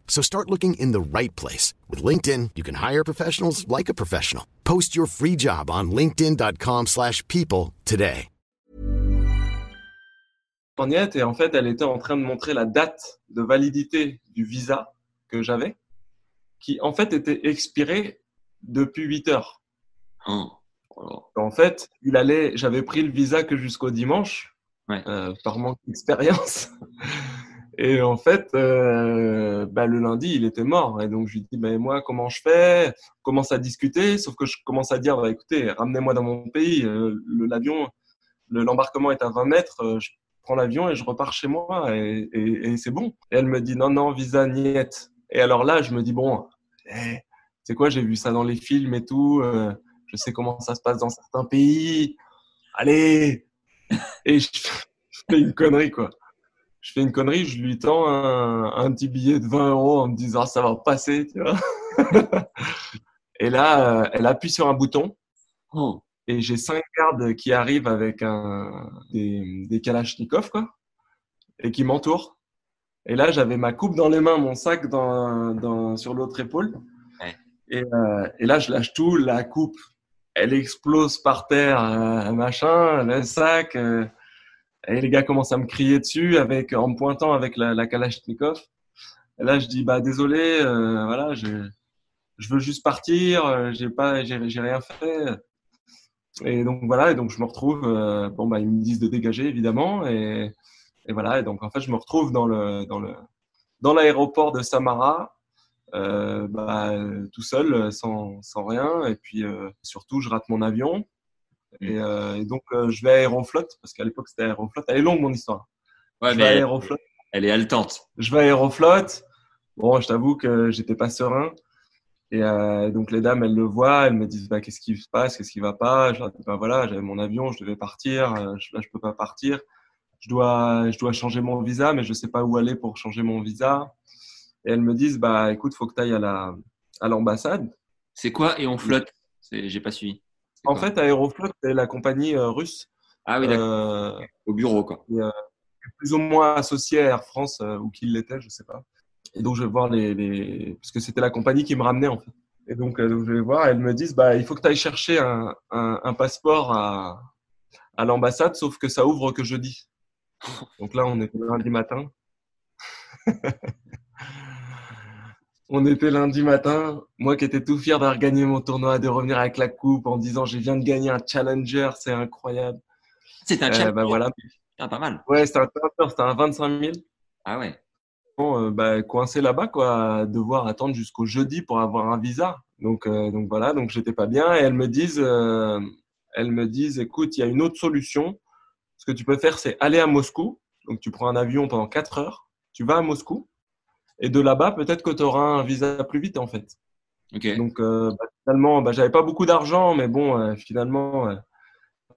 So start looking in the right place. With LinkedIn, you can hire professionals like a professional. Post your free job on linkedin.com slash people today. Et en fait, elle était en train de montrer la date de validité du visa que j'avais, qui en fait était expirée depuis 8 heures. Oh. En fait, il allait, j'avais pris le visa que jusqu'au dimanche, Ouais. euh, par manque d'expérience. Et en fait, euh, bah, le lundi, il était mort. Et donc, je lui dis, bah, moi, comment je fais? On commence à discuter, sauf que je commence à dire, bah, écoutez, ramenez-moi dans mon pays. Euh, L'avion, le- l'embarquement est à 20 mètres. euh, je prends l'avion et je repars chez moi et, et- et c'est bon. Et elle me dit, non, non, visa niet. Et alors là, je me dis, bon, eh, c'est quoi, j'ai vu ça dans les films et tout. euh, je sais comment ça se passe dans certains pays. Allez Et je fais une connerie, quoi. Je fais une connerie, je lui tends un, un petit billet de 20 euros en me disant ça va passer, tu vois. et là, euh, elle appuie sur un bouton Oh. et j'ai cinq gardes qui arrivent avec un, des, des kalachnikovs, quoi, et qui m'entourent. Et là, j'avais ma coupe dans les mains, mon sac dans, dans, sur l'autre épaule. Ouais. Et, euh, et là, je lâche tout, la coupe, elle explose par terre, euh, machin, le sac. euh, et les gars commencent à me crier dessus avec, en me pointant avec la, la Kalachnikov. Et là, je dis, bah, désolé, euh, voilà, je, je veux juste partir, euh, j'ai pas, j'ai, rien fait. Et donc, voilà, et donc, je me retrouve, euh, bon, bah, ils me disent de dégager, évidemment. Et, et voilà, et donc, en fait, je me retrouve dans le, dans le, dans l'aéroport de Samara, euh, bah, tout seul, sans, sans rien. Et puis, euh, surtout, je rate mon avion. Et, euh, et donc, euh, je vais à Aeroflot, parce qu'à l'époque, c'était Aeroflot. Elle est longue, mon histoire. Ouais, je mais vais à elle, Aeroflot. elle est haletante. Je vais à Aeroflot. Bon, je t'avoue que j'étais pas serein. Et euh, donc, les dames, elles le voient. Elles me disent, bah, qu'est-ce qui se passe? Qu'est-ce qui va pas? Je leur dis, bah, voilà, j'avais mon avion, je devais partir. Je- Là, je peux pas partir. Je dois, je dois changer mon visa, mais je sais pas où aller pour changer mon visa. Et elles me disent, bah, écoute, faut que tu ailles à la, à l'ambassade. C'est quoi Et on flotte? J'ai pas suivi. En fait, Aeroflot, c'est la compagnie euh, russe, ah oui, d'accord. euh, Au bureau, quoi. plus ou moins associée à Air France, euh, ou qui l'était, je sais pas. Et donc, je vais voir les, les... parce que c'était la compagnie qui me ramenait, en fait. Et donc, euh, donc je vais voir, elles me disent, bah, il faut que tu ailles chercher un, un, un passeport à, à l'ambassade, sauf que ça ouvre que jeudi. Donc là, on était lundi matin. on était lundi matin. Moi qui étais tout fier d'avoir gagné mon tournoi, de revenir avec la coupe en disant, je viens de gagner un challenger, c'est incroyable. C'est un Euh, chat. bah voilà. Ah, pas mal. Ouais, c'était un challenger, c'était un 25 000. Ah ouais. Bon, euh, bah, coincé là-bas, quoi, devoir attendre jusqu'au jeudi pour avoir un visa. Donc, euh, donc voilà, donc j'étais pas bien. Et elles me disent, euh, elles me disent, écoute, il y a une autre solution. Ce que tu peux faire, c'est aller à Moscou. Donc tu prends un avion pendant 4 heures, tu vas à Moscou, et de là-bas, peut-être que tu auras un visa plus vite, en fait. Donc euh, bah, finalement, bah, j'avais pas beaucoup d'argent, mais bon, euh, finalement, euh,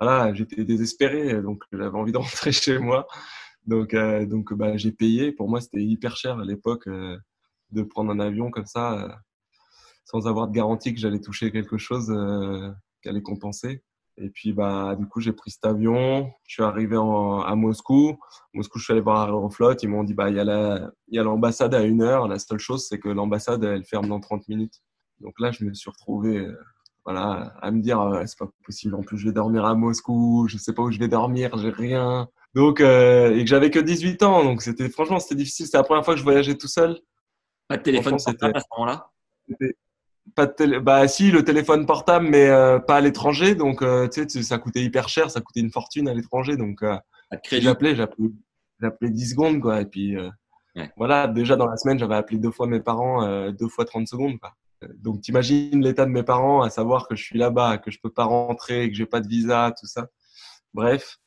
voilà, j'étais désespéré, donc j'avais envie de rentrer chez moi. Donc, euh, donc bah, j'ai payé. Pour moi, c'était hyper cher à l'époque de prendre un avion comme ça, sans avoir de garantie que j'allais toucher quelque chose qui allait compenser. Et puis, bah, du coup, j'ai pris cet avion. Je suis arrivé en, à Moscou. Moscou, je suis allé voir Aeroflot. Ils m'ont dit, bah, il y a la, il y a l'ambassade à une heure. La seule chose, c'est que l'ambassade, elle ferme dans 30 minutes. Donc là, je me suis retrouvé, euh, voilà, à me dire, euh, c'est pas possible. En plus, je vais dormir à Moscou. Je sais pas où je vais dormir. J'ai rien. Donc, euh, et que j'avais que 18 ans. Donc, c'était, franchement, c'était difficile. C'était la première fois que je voyageais tout seul. Pas de téléphone portable à ce moment-là? C'était Pas de télé... Bah, si, le téléphone portable, mais euh, pas à l'étranger. Donc, euh, tu sais, ça coûtait hyper cher. Ça coûtait une fortune à l'étranger. Donc, euh, j'appelais, j'appelais, j'appelais 10 secondes, quoi. Et puis, euh, Ouais. voilà, déjà dans la semaine, j'avais appelé deux fois mes parents, deux fois 30 secondes, quoi. Donc, t'imagines l'état de mes parents, à savoir que je suis là-bas, que je peux pas rentrer, que j'ai pas de visa, tout ça. Bref.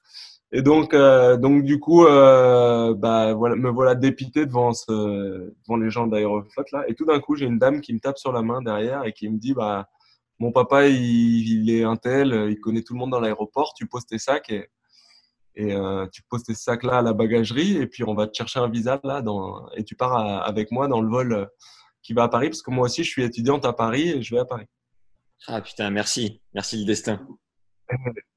Et donc, euh, donc du coup, euh, bah, voilà, me voilà dépité devant, ce, devant les gens d'Aeroflot là. Et tout d'un coup, j'ai une dame qui me tape sur la main derrière et qui me dit, bah, mon papa, il, il est un tel, il connaît tout le monde dans l'aéroport. Tu poses tes sacs et, et euh, tu poses tes sacs là à la bagagerie et puis on va te chercher un visa là dans, et tu pars avec moi dans le vol euh, qui va à Paris parce que moi aussi je suis étudiante à Paris et je vais à Paris. Ah putain, merci, merci le destin.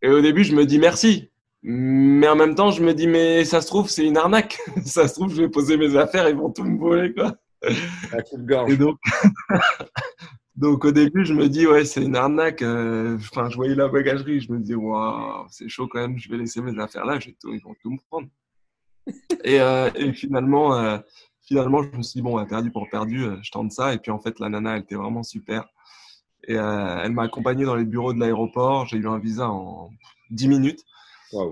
Et au début je me dis merci, mais en même temps je me dis mais ça se trouve c'est une arnaque, ça se trouve je vais poser mes affaires ils vont tout me voler quoi. Et donc, Donc au début, je me dis, ouais, c'est une arnaque. Euh, enfin, je voyais la bagagerie, je me dis, waouh, c'est chaud quand même, je vais laisser mes affaires là, ils vont tout me prendre. et, euh, et, finalement, euh, finalement, je me suis dit, bon, perdu pour perdu, je tente ça. Et puis en fait, la nana, elle était vraiment super. Et elle m'a accompagné dans les bureaux de l'aéroport. J'ai eu un visa en 10 minutes.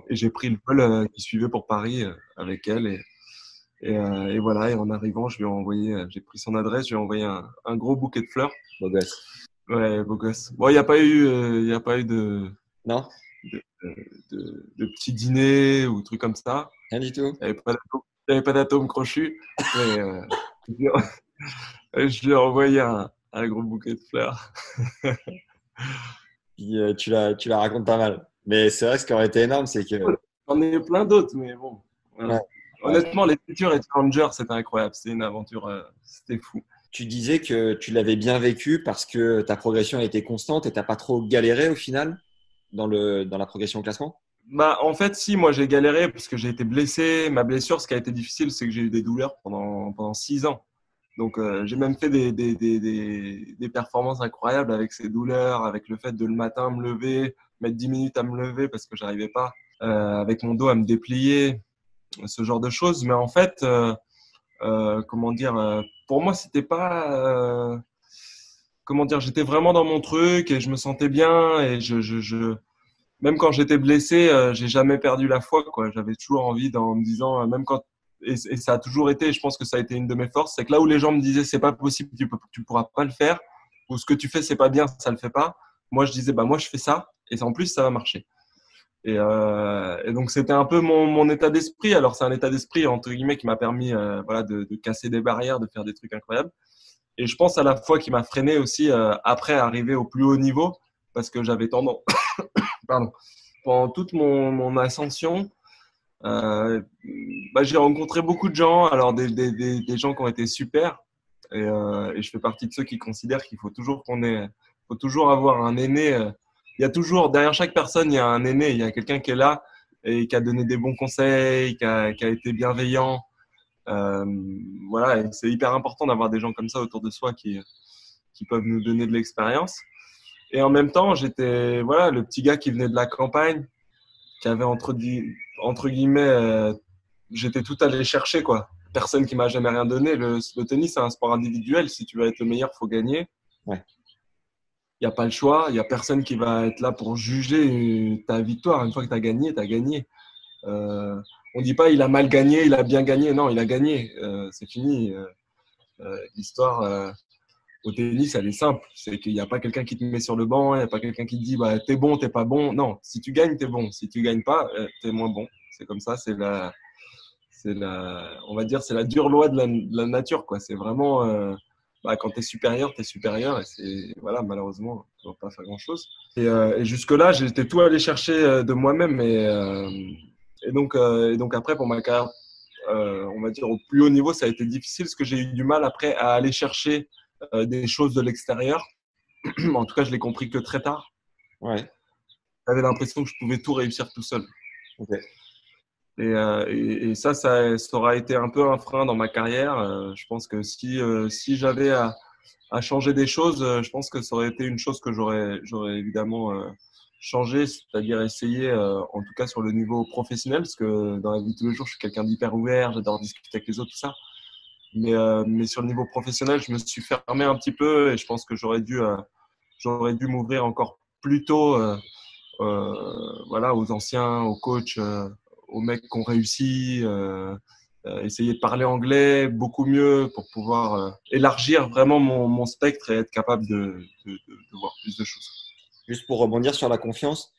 Et j'ai pris le vol qui suivait pour Paris avec elle. Et, et, et, voilà, et en arrivant, je lui ai envoyé, j'ai pris son adresse, je lui ai envoyé un, un gros bouquet de fleurs. Beau gosse. Ouais, beau gosse. Bon, il n'y a pas eu, il y a pas eu de. Non. De, de, de, petits dîners ou trucs comme ça. Rien du tout. Il n'y avait pas d'atome crochu. mais, euh, je lui ai envoyé un, un, gros bouquet de fleurs. Puis, euh, tu, la, tu la racontes pas mal. Mais c'est vrai, ce qui aurait été énorme, c'est que. J'en ai plein d'autres, mais bon. Voilà. Honnêtement, les futurs et Stranger, c'était incroyable. C'était une aventure, euh, c'était fou. Tu disais que tu l'avais bien vécu parce que ta progression a été constante et tu n'as pas trop galéré au final dans, le, dans la progression au classement? Bah, En fait, si, moi j'ai galéré parce que j'ai été blessé. Ma blessure, ce qui a été difficile, c'est que j'ai eu des douleurs pendant, pendant six ans. Donc, euh, j'ai même fait des, des, des, des, performances incroyables avec ces douleurs, avec le fait de le matin me lever, mettre dix minutes à me lever parce que j'arrivais pas, euh, avec mon dos à me déplier ce genre de choses. Mais en fait, euh, euh, comment dire, pour moi, c'était pas, comment dire, j'étais vraiment dans mon truc et je me sentais bien et je, je, même quand j'étais blessé, j'ai jamais perdu la foi, quoi. J'avais toujours envie d'en me disant, même quand et, et, ça a toujours été, je pense que ça a été une de mes forces, c'est que là où les gens me disaient c'est pas possible, tu, peux, tu pourras pas le faire, ou ce que tu fais c'est pas bien, ça le fait pas. Moi je disais bah moi je fais ça et en plus ça va marcher. Et, euh, et, donc c'était un peu mon, mon état d'esprit. Alors c'est un état d'esprit entre guillemets qui m'a permis euh, voilà de, casser des barrières, de faire des trucs incroyables. Et je pense à la fois qui m'a freiné aussi euh, après arriver au plus haut niveau parce que j'avais tendance, pardon, pendant toute mon, ascension, bah, j'ai rencontré beaucoup de gens. Alors des, des, des, gens qui ont été super. Et, et, je fais partie de ceux qui considèrent qu'il faut toujours qu'on ait, faut toujours avoir un aîné il y a toujours, derrière chaque personne, il y a un aîné, il y a quelqu'un qui est là et qui a donné des bons conseils, qui a, été bienveillant. Euh, voilà, c'est hyper important d'avoir des gens comme ça autour de soi qui, peuvent nous donner de l'expérience. Et en même temps, j'étais voilà le petit gars qui venait de la campagne, qui avait entre, guillemets, euh, j'étais tout allé chercher quoi. Personne qui m'a jamais rien donné. Le, tennis, c'est un sport individuel. Si tu veux être le meilleur, faut gagner. Ouais il n'y a pas le choix. Il n'y a personne qui va être là pour juger ta victoire. Une fois que tu as gagné, tu as gagné. Euh, on ne dit pas il a mal gagné, il a bien gagné. Non, il a gagné. Euh, c'est fini. Euh, L'histoire au tennis, elle est simple. C'est qu'il n'y a pas quelqu'un qui te met sur le banc, il n'y a pas quelqu'un qui te dit bah, t'es bon, t'es pas bon. Non, si tu gagnes, t'es bon. Si tu gagnes pas, t'es moins bon. C'est comme ça. C'est la, c'est la, on va dire, c'est la dure loi de la, de la nature. quoi. C'est vraiment bah, quand tu es supérieur, tu es supérieur. Et c'est, voilà, malheureusement, on ne peut pas faire grand-chose. Et, euh, et jusque-là, j'étais tout allé chercher euh, de moi-même. Et, euh, et, donc, euh, et donc, après, pour ma carrière, on va dire au plus haut niveau, ça a été difficile parce que j'ai eu du mal après à aller chercher des choses de l'extérieur. en tout cas, je l'ai compris que très tard. Ouais. J'avais l'impression que je pouvais tout réussir tout seul. Okay. Et, euh, et, ça, ça, ça, aura été un peu un frein dans ma carrière. Euh, je pense que si, euh, si j'avais à, changer des choses, je pense que ça aurait été une chose que j'aurais, évidemment changé, c'est-à-dire essayer, en tout cas sur le niveau professionnel, parce que dans la vie de tous les jours, je suis quelqu'un d'hyper ouvert, j'adore discuter avec les autres, tout ça. Mais, mais sur le niveau professionnel, je me suis fermé un petit peu et je pense que j'aurais dû, dû m'ouvrir encore plus tôt, voilà, aux anciens, aux coachs aux mecs qui ont réussi, euh, euh, essayer de parler anglais beaucoup mieux pour pouvoir euh, élargir vraiment mon, spectre et être capable de, voir plus de choses. Juste pour rebondir sur la confiance,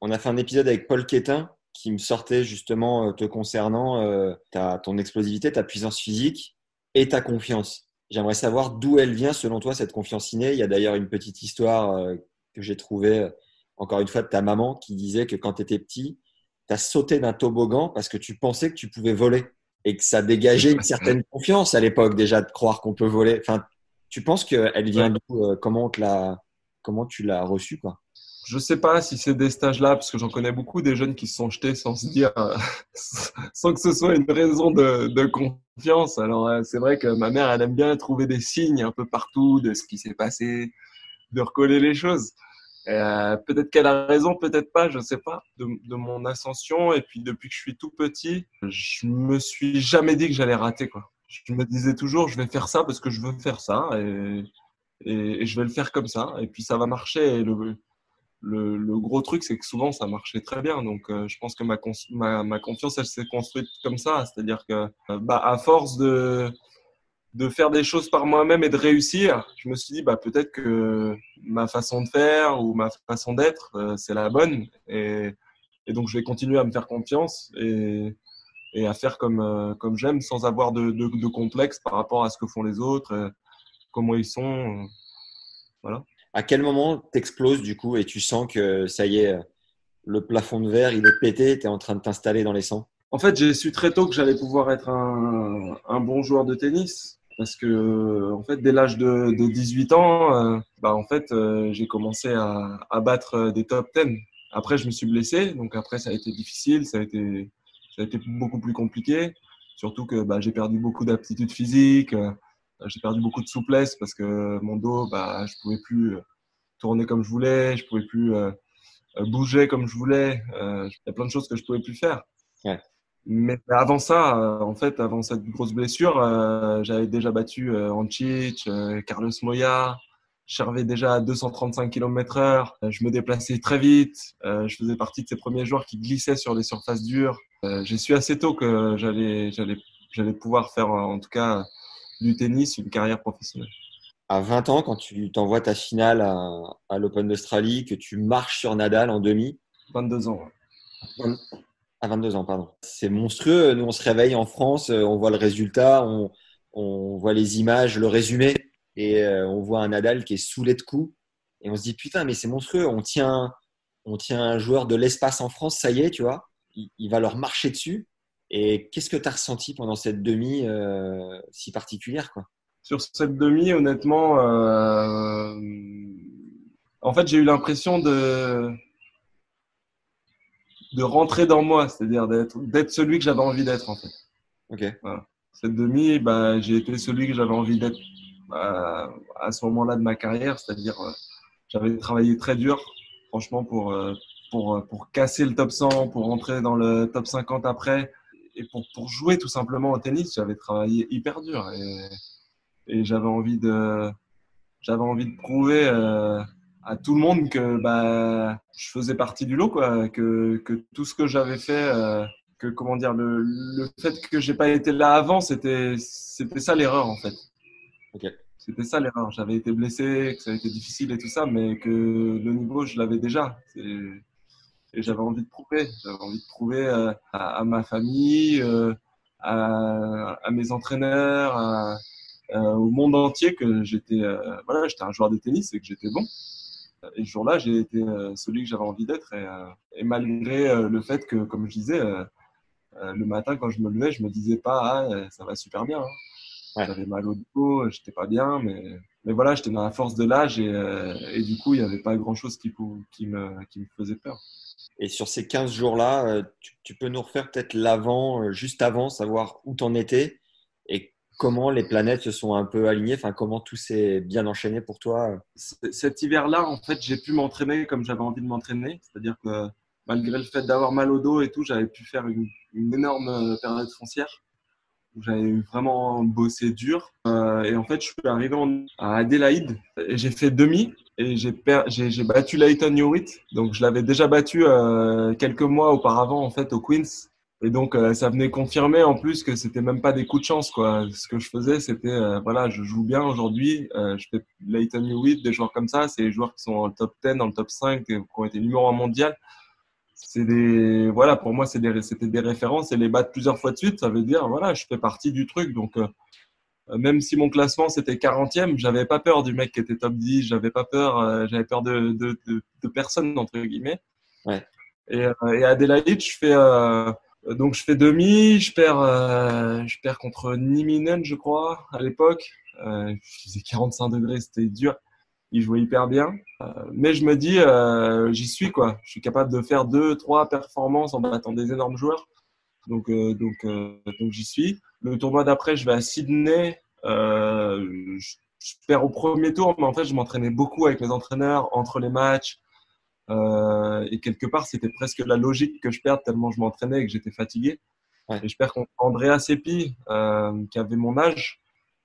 on a fait un épisode avec Paul Quétin qui me sortait justement te concernant, ta, ton explosivité, ta puissance physique et ta confiance. J'aimerais savoir d'où elle vient selon toi cette confiance innée. Il y a d'ailleurs une petite histoire que j'ai trouvée, encore une fois, de ta maman qui disait que quand tu étais petit, tu as sauté d'un toboggan parce que tu pensais que tu pouvais voler et que ça dégageait une certaine confiance à l'époque déjà de croire qu'on peut voler. Enfin, tu penses qu'elle vient d'où euh, comment, comment tu l'as reçue quoi? Je sais pas si c'est des stages-là, parce que j'en connais beaucoup des jeunes qui se sont jetés sans se dire, sans que ce soit une raison de, de confiance. Alors euh, c'est vrai que ma mère, elle aime bien trouver des signes un peu partout de ce qui s'est passé, de recoller les choses. Euh, peut-être qu'elle a raison, peut-être pas, je sais pas, de, mon ascension. Et puis depuis que je suis tout petit, je me suis jamais dit que j'allais rater. Quoi. Je me disais toujours, je vais faire ça parce que je veux faire ça et, et, je vais le faire comme ça. Et puis ça va marcher. Et le, le, le gros truc, c'est que souvent ça marchait très bien. Donc euh, je pense que ma, ma, ma confiance, elle s'est construite comme ça. C'est-à-dire que euh, bah, à force de de faire des choses par moi-même et de réussir, je me suis dit bah peut-être que ma façon de faire ou ma façon d'être euh, c'est la bonne. Et, et, donc je vais continuer à me faire confiance et, et à faire comme euh, comme j'aime sans avoir de, de, de, complexe par rapport à ce que font les autres, euh, comment ils sont, voilà. À quel moment t'exploses du coup et tu sens que ça y est, le plafond de verre il est pété, tu es en train de t'installer dans les sangs? En fait, j'ai su très tôt que j'allais pouvoir être un, un bon joueur de tennis parce que en fait dès l'âge de, de, 18 ans euh, bah en fait euh, j'ai commencé à, battre des top 10 après je me suis blessé donc après ça a été difficile ça a été beaucoup plus compliqué. Surtout que bah, j'ai perdu beaucoup d'aptitude physique euh, j'ai perdu beaucoup de souplesse parce que mon dos bah je pouvais plus tourner comme je voulais je pouvais plus euh, bouger comme je voulais il y a plein de choses que je pouvais plus faire. Ouais. Mais avant ça, euh, en fait, avant cette grosse blessure, euh, j'avais déjà battu euh, euh, Carlos Moya. J'arrivais déjà à 235 km heure. Je me déplaçais très vite. je faisais partie de ces premiers joueurs qui glissaient sur les surfaces dures. J'ai su assez tôt que j'allais, j'allais, j'allais pouvoir faire, en tout cas, du tennis, une carrière professionnelle. À 20 ans, quand tu t'envoies ta finale à, à l'Open d'Australie, que tu marches sur Nadal en demi? 22 ans. Ouais. À 22 ans, pardon. C'est monstrueux. Nous, on se réveille en France, euh, on voit le résultat, on, on voit les images, le résumé, et euh, on voit un Nadal qui est saoulé de coups. Et on se dit, putain, mais c'est monstrueux. On tient, on tient un joueur de l'espace en France, ça y est, tu vois. Il, va leur marcher dessus. Et qu'est-ce que tu as ressenti pendant cette demi euh, si particulière quoi? Sur cette demi, honnêtement, en fait, j'ai eu l'impression de de rentrer dans moi, c'est-à-dire d'être, d'être celui que j'avais envie d'être en fait. Ok. Voilà. Cette demi, bah, j'ai été celui que j'avais envie d'être bah, à ce moment-là de ma carrière, c'est-à-dire euh, j'avais travaillé très dur, franchement, pour, euh, pour, pour casser le top 100, pour rentrer dans le top 50 après, et pour, pour jouer tout simplement au tennis, j'avais travaillé hyper dur et, et j'avais envie de, j'avais envie de prouver. Euh, à tout le monde que bah, je faisais partie du lot, quoi, que, que tout ce que j'avais fait, euh, que comment dire, le, le fait que j'ai pas été là avant, c'était c'était ça l'erreur en fait. Okay. C'était ça l'erreur. J'avais été blessé, que ça a été difficile et tout ça, mais que le niveau je l'avais déjà. Et j'avais envie de prouver. J'avais envie de prouver euh, à, à, ma famille, euh, à, à, mes entraîneurs, à, au monde entier que j'étais voilà, j'étais un joueur de tennis et que j'étais bon. Et ce jour-là, j'ai été euh, celui que j'avais envie d'être. Et, euh, et, malgré euh, le fait que, comme je disais, le matin, quand je me levais, je me disais pas, ah, ça va super bien. Hein. Ouais. J'avais mal au dos, j'étais pas bien, mais, mais voilà, j'étais dans la force de l'âge et, et, du coup, il n'y avait pas grand-chose qui, qui, me, qui me faisait peur. Et sur ces 15 jours-là, tu, tu, peux nous refaire peut-être l'avant, juste avant, savoir où tu en étais et comment les planètes se sont un peu alignées Enfin, comment tout s'est bien enchaîné pour toi? Cet hiver-là, en fait, j'ai pu m'entraîner comme j'avais envie de m'entraîner. C'est-à-dire que malgré le fait d'avoir mal au dos et tout, j'avais pu faire une, énorme période foncière j'avais vraiment bossé dur. Euh, et en fait, je suis arrivé à Adélaïde et j'ai fait demi et j'ai battu Leighton Hewitt. Donc, je l'avais déjà battu euh, quelques mois auparavant, en fait, au Queens. Et donc, euh, ça venait confirmer en plus que c'était même pas des coups de chance, quoi. Ce que je faisais, c'était, euh, voilà, je joue bien aujourd'hui. Euh, je fais Leighton Hewitt, des joueurs comme ça. C'est des joueurs qui sont dans le top 10, dans le top 5, qui ont été numéro 1 mondial. c'est des voilà pour moi des c'était des références et les battre plusieurs fois de suite ça veut dire voilà je fais partie du truc donc même si mon classement c'était 40e j'avais pas peur du mec qui était top 10 j'avais pas peur j'avais peur de, de, de, de, personne entre guillemets ouais. et, et à Adélaïde je fais euh, donc je fais demi je perds je perds contre Niminen je crois à l'époque je faisais 45 degrés c'était dur il jouait hyper bien. Euh, mais je me dis, euh, j'y suis quoi. Je suis capable de faire deux, trois performances en battant des énormes joueurs. Donc, euh, donc, donc j'y suis. Le tournoi d'après, je vais à Sydney. Je, je, perds au premier tour, mais en fait, je m'entraînais beaucoup avec mes entraîneurs entre les matchs. Et quelque part, c'était presque la logique que je perde tellement je m'entraînais et que j'étais fatigué. Ouais. Et je perds contre Andrea Seppi, qui avait mon âge.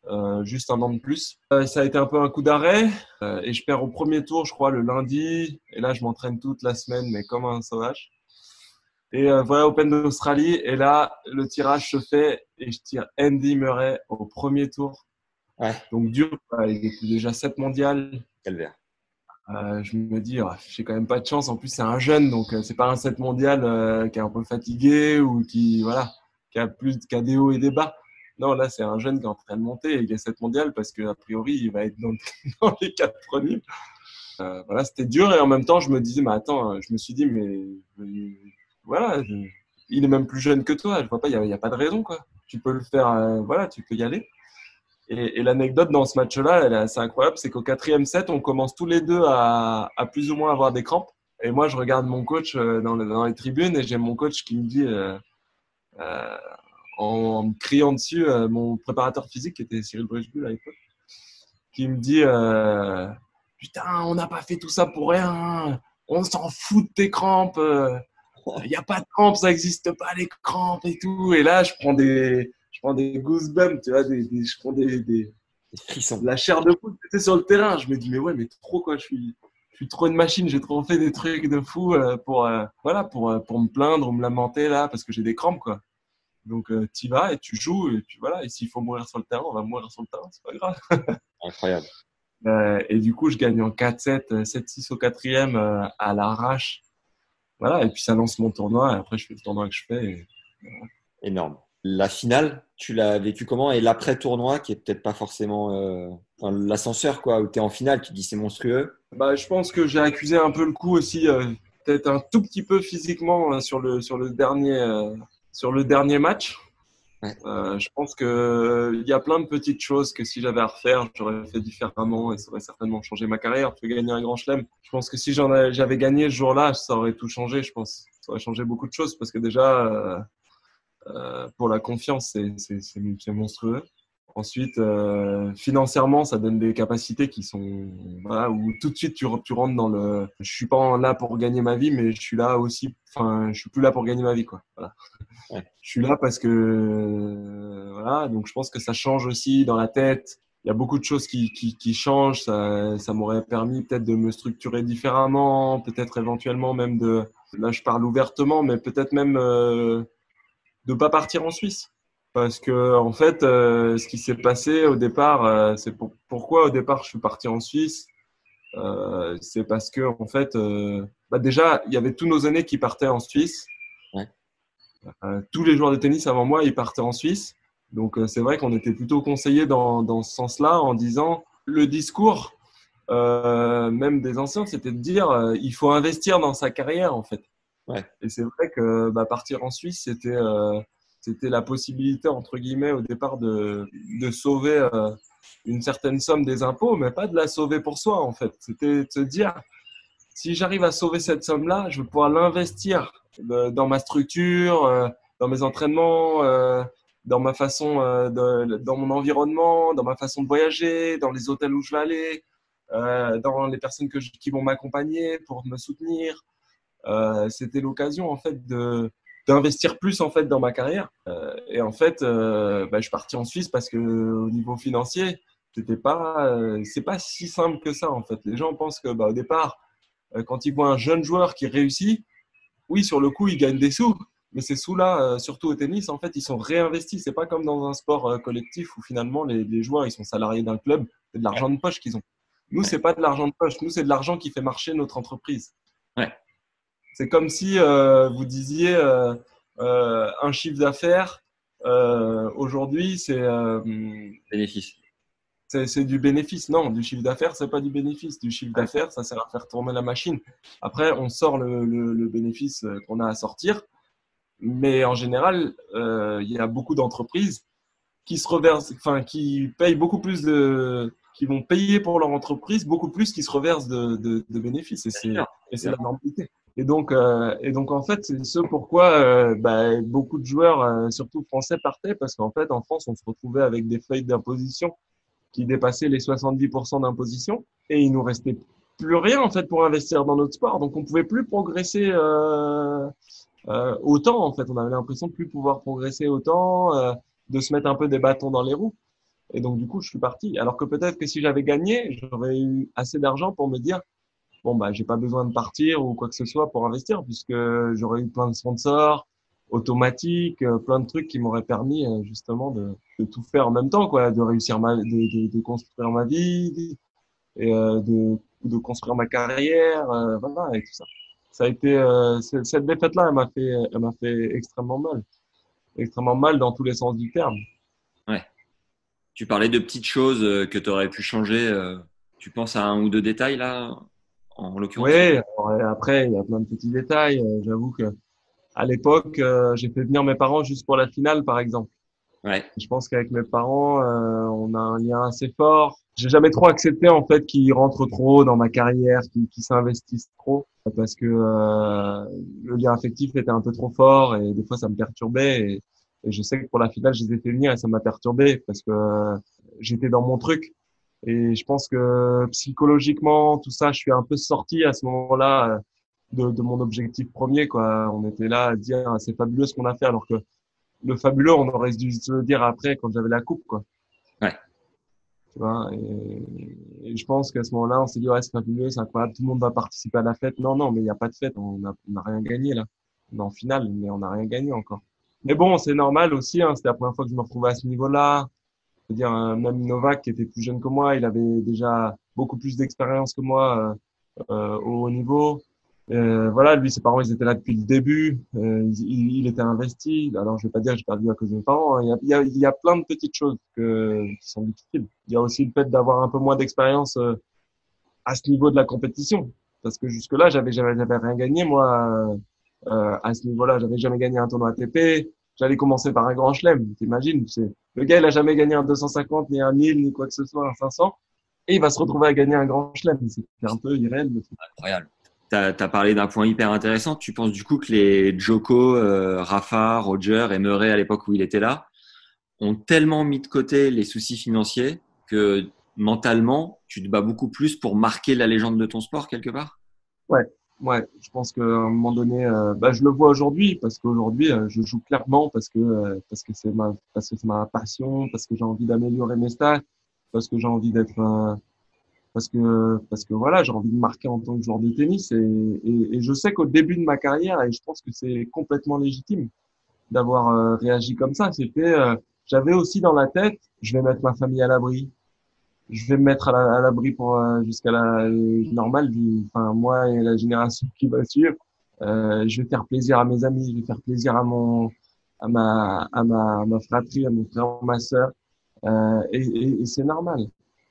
Euh, juste un an de plus. Euh, ça a été un peu un coup d'arrêt euh, et je perds au premier tour, je crois, le lundi. Et là, je m'entraîne toute la semaine, mais comme un sauvage. Et voilà, Open d'Australie. Et là, le tirage se fait et je tire Andy Murray au premier tour. Ouais. Donc dur, il était déjà 7 mondial. Calvaire. Euh, je me dis, oh, j'ai quand même pas de chance. En plus, c'est un jeune, donc c'est pas un 7 mondial euh, qui est un peu fatigué ou qui, voilà, qui a plus, qui a des hauts et des bas. Non, là, c'est un jeune qui est en train de monter et il y a cette mondiale parce qu'a priori, il va être dans, les quatre premiers. Euh, voilà, c'était dur et en même temps, je me disais, mais attends, je me suis dit, mais, voilà, il est même plus jeune que toi. Je vois pas, il n'y a, a, pas de raison, quoi. Tu peux le faire, euh, voilà, tu peux y aller. Et, et l'anecdote dans ce match-là, elle est assez incroyable, c'est qu'au quatrième set, on commence tous les deux à, à, plus ou moins avoir des crampes. Et moi, je regarde mon coach euh, dans, les, dans les tribunes et j'ai mon coach qui me dit, euh, euh en me criant dessus euh, mon préparateur physique qui était Cyril Brichbull à l'époque, qui me dit Putain, on n'a pas fait tout ça pour rien, on s'en fout de tes crampes, il n'y a pas de crampes, ça n'existe pas les crampes et tout. Et là, je prends des, prends des goosebumps, tu vois, des, des, je prends des. La chair de poule était sur le terrain. Je me dis, mais ouais, mais trop quoi, je suis, je suis trop une machine, j'ai trop fait des trucs de fou pour, voilà, pour, pour me plaindre ou me lamenter là parce que j'ai des crampes quoi. Donc, euh, tu vas et tu joues. Et puis voilà, et s'il faut mourir sur le terrain, on va mourir sur le terrain, c'est pas grave. Incroyable. Euh, et du coup, je gagne en 4-7, 7-6 au quatrième euh, à l'arrache. Voilà, et puis ça lance mon tournoi. Et après, je fais le tournoi que je fais. Et. Énorme. La finale, tu l'as vécu comment? Et l'après-tournoi, qui est peut-être pas forcément euh, enfin, l'ascenseur, quoi, où tu es en finale, tu dis c'est monstrueux bah, Je pense que j'ai accusé un peu le coup aussi, euh, peut-être un tout petit peu physiquement sur, le, sur le dernier sur le dernier match, ouais. euh, je pense qu'il il y a plein de petites choses que si j'avais à refaire, j'aurais fait différemment et ça aurait certainement changé ma carrière. Tu gagner un grand chelem. Je pense que si j'avais gagné ce jour-là, ça aurait tout changé. Je pense ça aurait changé beaucoup de choses parce que déjà, euh, euh, pour la confiance, c'est monstrueux. Ensuite, euh, financièrement, ça donne des capacités qui sont voilà où tout de suite tu, tu rentres dans le. Je suis pas là pour gagner ma vie, mais je suis là aussi. Enfin, je suis plus là pour gagner ma vie, quoi. Voilà. Ouais. Je suis là parce que voilà. Donc, je pense que ça change aussi dans la tête. Il y a beaucoup de choses qui, qui, qui changent. Ça, ça m'aurait permis peut-être de me structurer différemment, peut-être éventuellement même de. Là, je parle ouvertement, mais peut-être même euh, de pas partir en Suisse parce que en fait, euh, ce qui s'est passé au départ, euh, c'est pour, pourquoi au départ je suis parti en Suisse. Euh, c'est parce que en fait, euh, bah déjà, il y avait tous nos aînés qui partaient en Suisse. Ouais. Euh, tous les joueurs de tennis avant moi, ils partaient en Suisse. Donc c'est vrai qu'on était plutôt conseillés dans, dans ce sens-là en disant le discours, même des anciens, c'était de dire il faut investir dans sa carrière en fait. Et c'est vrai que bah, partir en Suisse, c'était c'était la possibilité, entre guillemets, au départ de, de sauver euh, une certaine somme des impôts, mais pas de la sauver pour soi, en fait. C'était de se dire, si j'arrive à sauver cette somme-là, je vais pouvoir l'investir dans ma structure, euh, dans mes entraînements, euh, dans ma façon, de, dans mon environnement, dans ma façon de voyager, dans les hôtels où je vais aller, dans les personnes qui vont m'accompagner pour me soutenir. C'était l'occasion, en fait, de d'investir plus en fait dans ma carrière. Euh, et en fait, euh, bah, je suis parti en Suisse parce que au niveau financier, c'était pas, euh, c'est pas si simple que ça en fait. Les gens pensent que bah, au départ, euh, quand ils voient un jeune joueur qui réussit, oui, sur le coup, il gagne des sous. Mais ces sous-là, euh, surtout au tennis, en fait, ils sont réinvestis. C'est pas comme dans un sport euh, collectif où finalement les, joueurs ils sont salariés d'un club, c'est de l'argent de poche qu'ils ont. Nous, c'est pas de l'argent de poche. Nous, c'est de l'argent qui fait marcher notre entreprise. C'est comme si euh, vous disiez euh, euh, un chiffre d'affaires aujourd'hui, c'est bénéfice. C'est du bénéfice. Non, du chiffre d'affaires, c'est pas du bénéfice. Du chiffre d'affaires, ça sert à faire tourner la machine. Après, on sort le, le, le bénéfice qu'on a à sortir. Mais en général, il y a beaucoup d'entreprises qui se reversent, enfin, qui payent beaucoup plus de, qui vont payer pour leur entreprise beaucoup plus qu'ils se reversent de, de, de bénéfices. Et c'est, et c'est la normalité. Et donc, euh, et donc en fait, c'est ce pourquoi euh, bah, beaucoup de joueurs, euh, surtout français, partaient parce qu'en fait, en France, on se retrouvait avec des feuilles d'imposition qui dépassaient les 70% d'imposition et il nous restait plus rien en fait pour investir dans notre sport. Donc, on pouvait plus progresser autant. En fait, on avait l'impression de plus pouvoir progresser autant, de se mettre un peu des bâtons dans les roues. Et donc, du coup, je suis parti. Alors que peut-être que si j'avais gagné, j'aurais eu assez d'argent pour me dire bon bah j'ai pas besoin de partir ou quoi que ce soit pour investir puisque j'aurais eu plein de sponsors automatiques, euh, plein de trucs qui m'auraient permis euh, justement de, de, tout faire en même temps quoi, de réussir ma, de, de, de construire ma vie et euh, de, de construire ma carrière, voilà et tout ça. Ça a été cette défaite là, elle m'a fait, elle m'a fait extrêmement mal, extrêmement mal dans tous les sens du terme. Ouais. Tu parlais de petites choses que tu aurais pu changer. Tu penses à un ou deux détails là? En l'occurrence Oui, après, il y a plein de petits détails. Euh, j'avoue que à l'époque, euh, j'ai fait venir mes parents juste pour la finale, par exemple. Ouais. Je pense qu'avec mes parents, euh, on a un lien assez fort. J'ai jamais trop accepté en fait qu'ils rentrent trop dans ma carrière, qu'ils s'investissent trop, parce que le lien affectif était un peu trop fort et des fois ça me perturbait. Et, et je sais que pour la finale, je les ai fait venir et ça m'a perturbé parce que j'étais dans mon truc. Et je pense que psychologiquement, tout ça, je suis un peu sorti à ce moment-là euh, de, de, mon objectif premier. Quoi. On était là à dire ah, c'est fabuleux ce qu'on a fait, alors que le fabuleux, on aurait dû se le dire après quand j'avais la coupe. Quoi. Ouais. Tu vois, et, je pense qu'à ce moment-là, on s'est dit ouais, c'est fabuleux, c'est incroyable, tout le monde va participer à la fête. Non, non, mais il n'y a pas de fête, on n'a on a rien gagné là. On est en finale, mais on n'a rien gagné encore. Mais bon, c'est normal aussi, hein, c'était la première fois que je me retrouvais à ce niveau-là dire même Novak qui était plus jeune que moi, il avait déjà beaucoup plus d'expérience que moi euh, euh, au haut niveau. Euh, voilà, lui, ses parents, ils étaient là depuis le début. Euh, il, il, était investi. Alors, je vais pas dire j'ai perdu à cause de mes parents. Hein. Il, y a, il, y a, il y a, plein de petites choses que, qui sont difficiles. Il y a aussi le fait d'avoir un peu moins d'expérience euh, à ce niveau de la compétition, parce que jusque là, j'avais j'avais rien gagné moi à ce niveau-là. J'avais jamais gagné un tournoi ATP j'allais commencer par un grand chelem. T'imagines, c'est, le gars, il a jamais gagné un 250, ni un 1000, ni quoi que ce soit, un 500. Et il va se retrouver à gagner un grand chelem. C'est un peu irréel. Incroyable. Tu as, parlé d'un point hyper intéressant. Tu penses du coup que les Joko, euh, Rafa, Roger et Murray à l'époque où il était là ont tellement mis de côté les soucis financiers que mentalement, tu te bats beaucoup plus pour marquer la légende de ton sport quelque part? Ouais, Ouais, je pense qu'à un moment donné, euh, bah, je le vois aujourd'hui parce qu'aujourd'hui, euh, je joue clairement parce que euh, parce que c'est ma parce que c'est ma passion, parce que j'ai envie d'améliorer mes stats, parce que j'ai envie d'être parce que parce que voilà, j'ai envie de marquer en tant que joueur de tennis et, et, et je sais qu'au début de ma carrière et je pense que c'est complètement légitime d'avoir réagi comme ça. C'était j'avais aussi dans la tête, je vais mettre ma famille à l'abri, je vais me mettre à l'abri pour euh, jusqu'à la normale du, enfin moi et la génération qui va suivre. Euh, je vais faire plaisir à mes amis, je vais faire plaisir à mon, à ma, à ma, ma fratrie, à mon frère, à ma sœur. Euh, et, et, et c'est normal,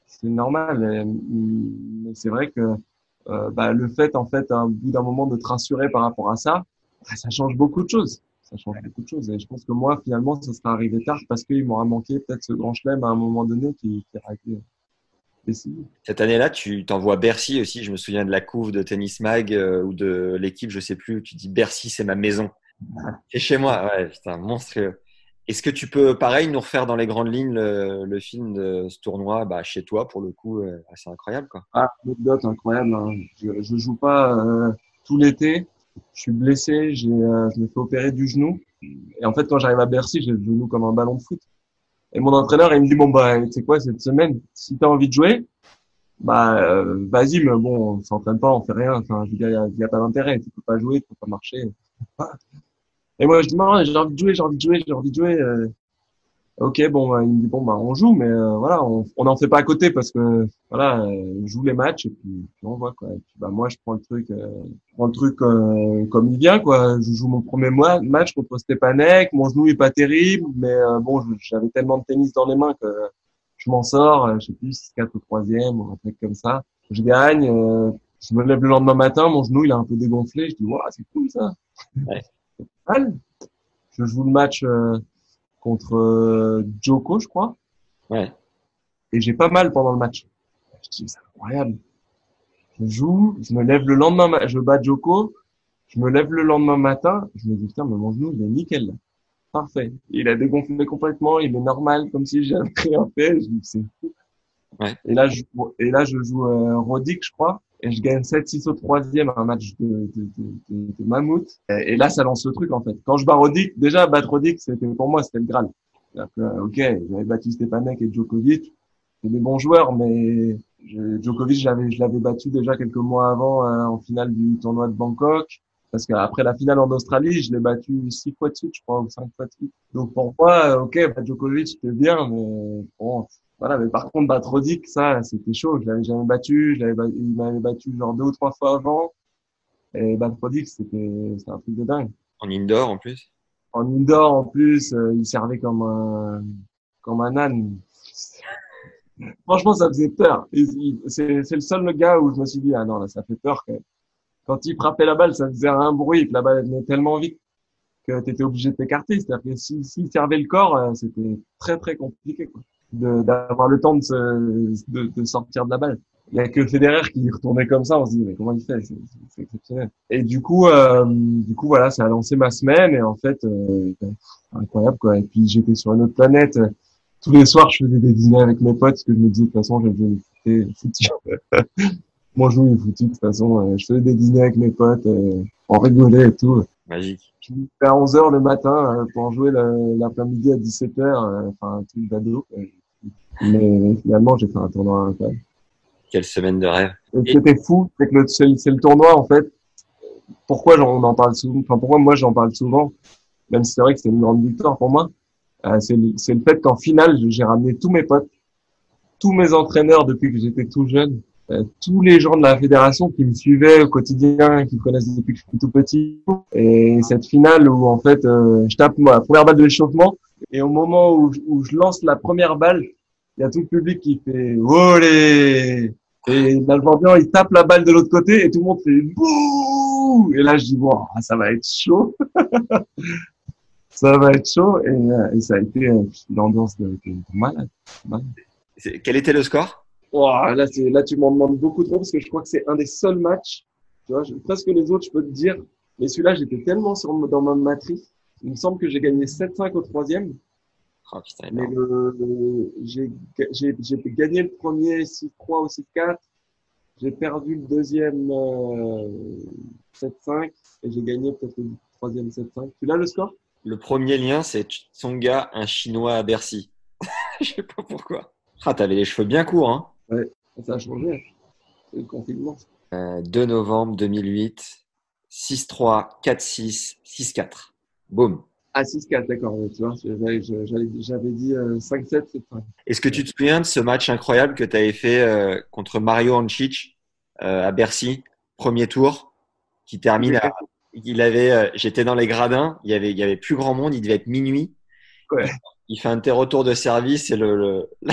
c'est normal. Mais c'est vrai que euh, bah, le fait, en fait, à bout d'un moment, de te rassurer par rapport à ça, bah, ça change beaucoup de choses. Ça change beaucoup de choses. Et je pense que moi, finalement, ça sera arrivé tard parce qu'il m'aura manqué peut-être ce grand chelem à un moment donné qui, qui a été cette année-là, tu t'envoies Bercy aussi. Je me souviens de la couve de Tennis Mag euh, ou de l'équipe, je sais plus. Tu dis Bercy, c'est ma maison. C'est chez moi. Ouais, putain, monstrueux. Est-ce que tu peux, pareil, nous refaire dans les grandes lignes le, film de ce tournoi? Bah, chez toi, pour le coup, euh, c'est incroyable. Quoi. Ah, anecdote incroyable. Hein. Je ne joue pas euh, tout l'été. Je suis blessé. J'ai, je me fais opérer du genou. Et en fait, quand j'arrive à Bercy, j'ai le genou comme un ballon de foot. Et mon entraîneur, il me dit, bon, bah, tu sais quoi, cette semaine, si tu as envie de jouer, bah, euh, vas-y, mais bon, on s'entraîne pas, on fait rien. Enfin, il n'y a, pas d'intérêt. Tu peux pas jouer, tu peux pas marcher. Et moi, je dis, non, j'ai envie de jouer, j'ai envie de jouer, j'ai envie de jouer. Euh, Ok, bon, bah, il me dit bon, bah, on joue, mais euh, voilà, on n'en fait pas à côté parce que voilà, euh, joue les matchs et puis, puis on voit quoi. Et puis, bah, moi, je prends le truc, euh, je prends le truc euh, comme il vient quoi. Je joue mon premier match contre Stepanek, mon genou est pas terrible, mais bon, j'avais tellement de tennis dans les mains que je m'en sors. Je sais plus, 4 ou troisième ou un truc comme ça. Je gagne. je me lève le lendemain matin, mon genou il est un peu dégonflé. Je dis waouh, c'est cool ça. Ouais. je joue le match contre euh, Joko, je crois. Ouais. Et j'ai pas mal pendant le match. Je dis, c'est incroyable. Je joue, je me lève le lendemain, je bats Joko, je me lève le lendemain matin, je me dis, putain, mais mon genou, il est nickel. Parfait. Il a dégonflé complètement, il est normal, comme si j'avais rien fait. Je dis, c'est fou. Ouais. Et là, je, et là, je joue euh, Rodic, je crois et je gagne 7-6 au troisième, un match de, de, de, de, mammouth. Et, là, ça lance le truc, en fait. Quand je bats Rodic, déjà, battre Rodic, c'était, pour moi, c'était le Graal. Que, ok, j'avais battu Stepanek et Djokovic. C'est des bons joueurs, mais je, Djokovic, j'avais, je l'avais battu déjà quelques mois avant euh, en finale du tournoi de Bangkok. Parce qu'après la finale en Australie, je l'ai battu six fois de suite, je crois, ou cinq fois de suite. Donc pour moi, ok, bah, Djokovic, c'était bien, mais bon, voilà, mais par contre, battre ça, c'était chaud. Je l'avais jamais battu. Je l'avais, il m'avait battu genre deux ou trois fois avant. Et battre c'était, c'était un truc de dingue. En indoor, en plus? En indoor, en plus, euh, il servait comme un, comme un âne. Franchement, ça faisait peur. C'est, c'est le seul gars où je me suis dit, ah non, là, ça fait peur quand Quand il frappait la balle, ça faisait un bruit, que la balle venait tellement vite que tu étais obligé de t'écarter. C'est-à-dire que s'il si, servait le corps, euh, c'était très, très compliqué, quoi d'avoir le temps de, se, de, de, sortir de la balle. Il y a que Federer qui retournait comme ça. On se dit mais comment il fait? C'est exceptionnel. Et du coup, euh, du coup voilà, ça a lancé ma semaine et en fait, euh, incroyable quoi. Et puis j'étais sur une autre planète. Tous les soirs, je faisais des dîners avec mes potes parce que je me disais de toute façon, j'avais foutu. Moi, je jouais foutu de toute façon. Euh, je faisais des dîners avec mes potes, euh, on rigolait et tout. Magique. Je me à 11h le matin euh, pour jouer l'après-midi à 17h, enfin un truc d'ado. Mais finalement, j'ai fait un tournoi incroyable. Quelle semaine de rêve. Et c'était fou, c'est que c'est le tournoi, en fait. Pourquoi on en parle souvent, enfin, pourquoi moi j'en parle souvent, même si c'est vrai que c'est une grande victoire pour moi, euh, c'est le, le fait qu'en finale, j'ai ramené tous mes potes, tous mes entraîneurs depuis que j'étais tout jeune, euh, tous les gens de la fédération qui me suivaient au quotidien, qui me connaissent depuis que je suis tout petit. Et cette finale où en fait, euh, je tape ma première balle de l'échauffement et au moment où, où je lance la première balle, il y a tout le public qui fait Olé Et l'Albandien, il tape la balle de l'autre côté et tout le monde fait Bouh Et là, je dis, wow, ça va être chaud. ça va être chaud. Et, euh, ça a été euh, l'ambiance de, de malade. Quel était le score? Wow, là, là, tu m'en demandes beaucoup trop parce que je crois que c'est un des seuls matchs. Tu vois, presque les autres, je peux te dire. Mais celui-là, j'étais tellement sur, dans ma matrice. Il me semble que j'ai gagné 7-5 au troisième. Oh, putain, mais le, j'ai, j'ai, j'ai gagné le premier 6-3 ou 6-4. J'ai perdu le deuxième euh, 7-5 et j'ai gagné peut-être le troisième 7-5. Tu l'as le score? Le premier lien, c'est Tsonga, un Chinois à Bercy. Je sais pas pourquoi. Ah, t'avais les cheveux bien courts, hein Ouais, ça a changé. C'est le confinement. Euh, 2 novembre 2008, 6-3, 4-6, 6-4. Boum. Ah, 6-4, d'accord. Tu vois, j'avais dit 5-7, euh, Est-ce que tu te souviens de ce match incroyable que tu avais fait euh, contre Mario Ancic euh, à Bercy, premier tour, qui termine à. Il avait, j'étais dans les gradins, il y avait, il y avait plus grand monde, il devait être minuit. Ouais. Il fait un retour de service et le, le...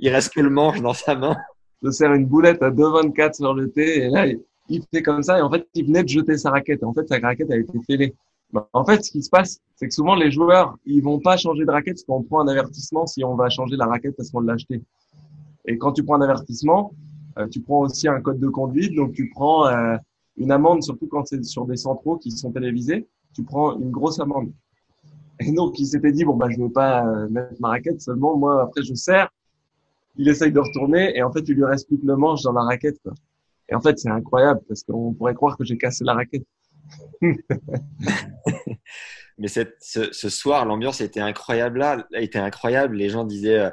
il reste que le manche dans sa main. Je sers une boulette à 2,24 sur le thé et là, il fait comme ça et en fait, il venait de jeter sa raquette. En fait, sa raquette a été fêlée. Bah, en fait, ce qui se passe, c'est que souvent les joueurs, ils vont pas changer de raquette parce qu'on prend un avertissement si on va changer la raquette parce qu'on l'a acheté. Et quand tu prends un avertissement, euh, tu prends aussi un code de conduite, donc tu prends euh, une amende, surtout quand c'est sur des centraux qui sont télévisés, tu prends une grosse amende. Et donc il s'était dit bon bah je veux pas euh, mettre ma raquette seulement moi après je sers. Il essaye de retourner et en fait il lui reste plus que le manche dans la raquette. Quoi. Et en fait c'est incroyable parce qu'on pourrait croire que j'ai cassé la raquette. Mais cette, ce, soir, l'ambiance était incroyable là, était incroyable. Les gens disaient euh,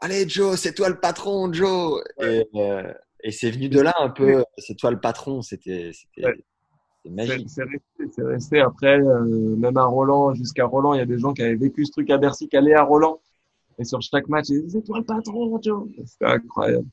Allez, Joe, c'est toi le patron, Joe. Et, euh, et c'est venu de là un peu. C'est toi le patron. C'était C'est magique. C'est resté. Après, euh, même à Roland, jusqu'à Roland, il y a des gens qui avaient vécu ce truc à Bercy, qui allaient à Roland. Et sur chaque match, ils disaient, c'est toi le patron, Joe. C'était incroyable.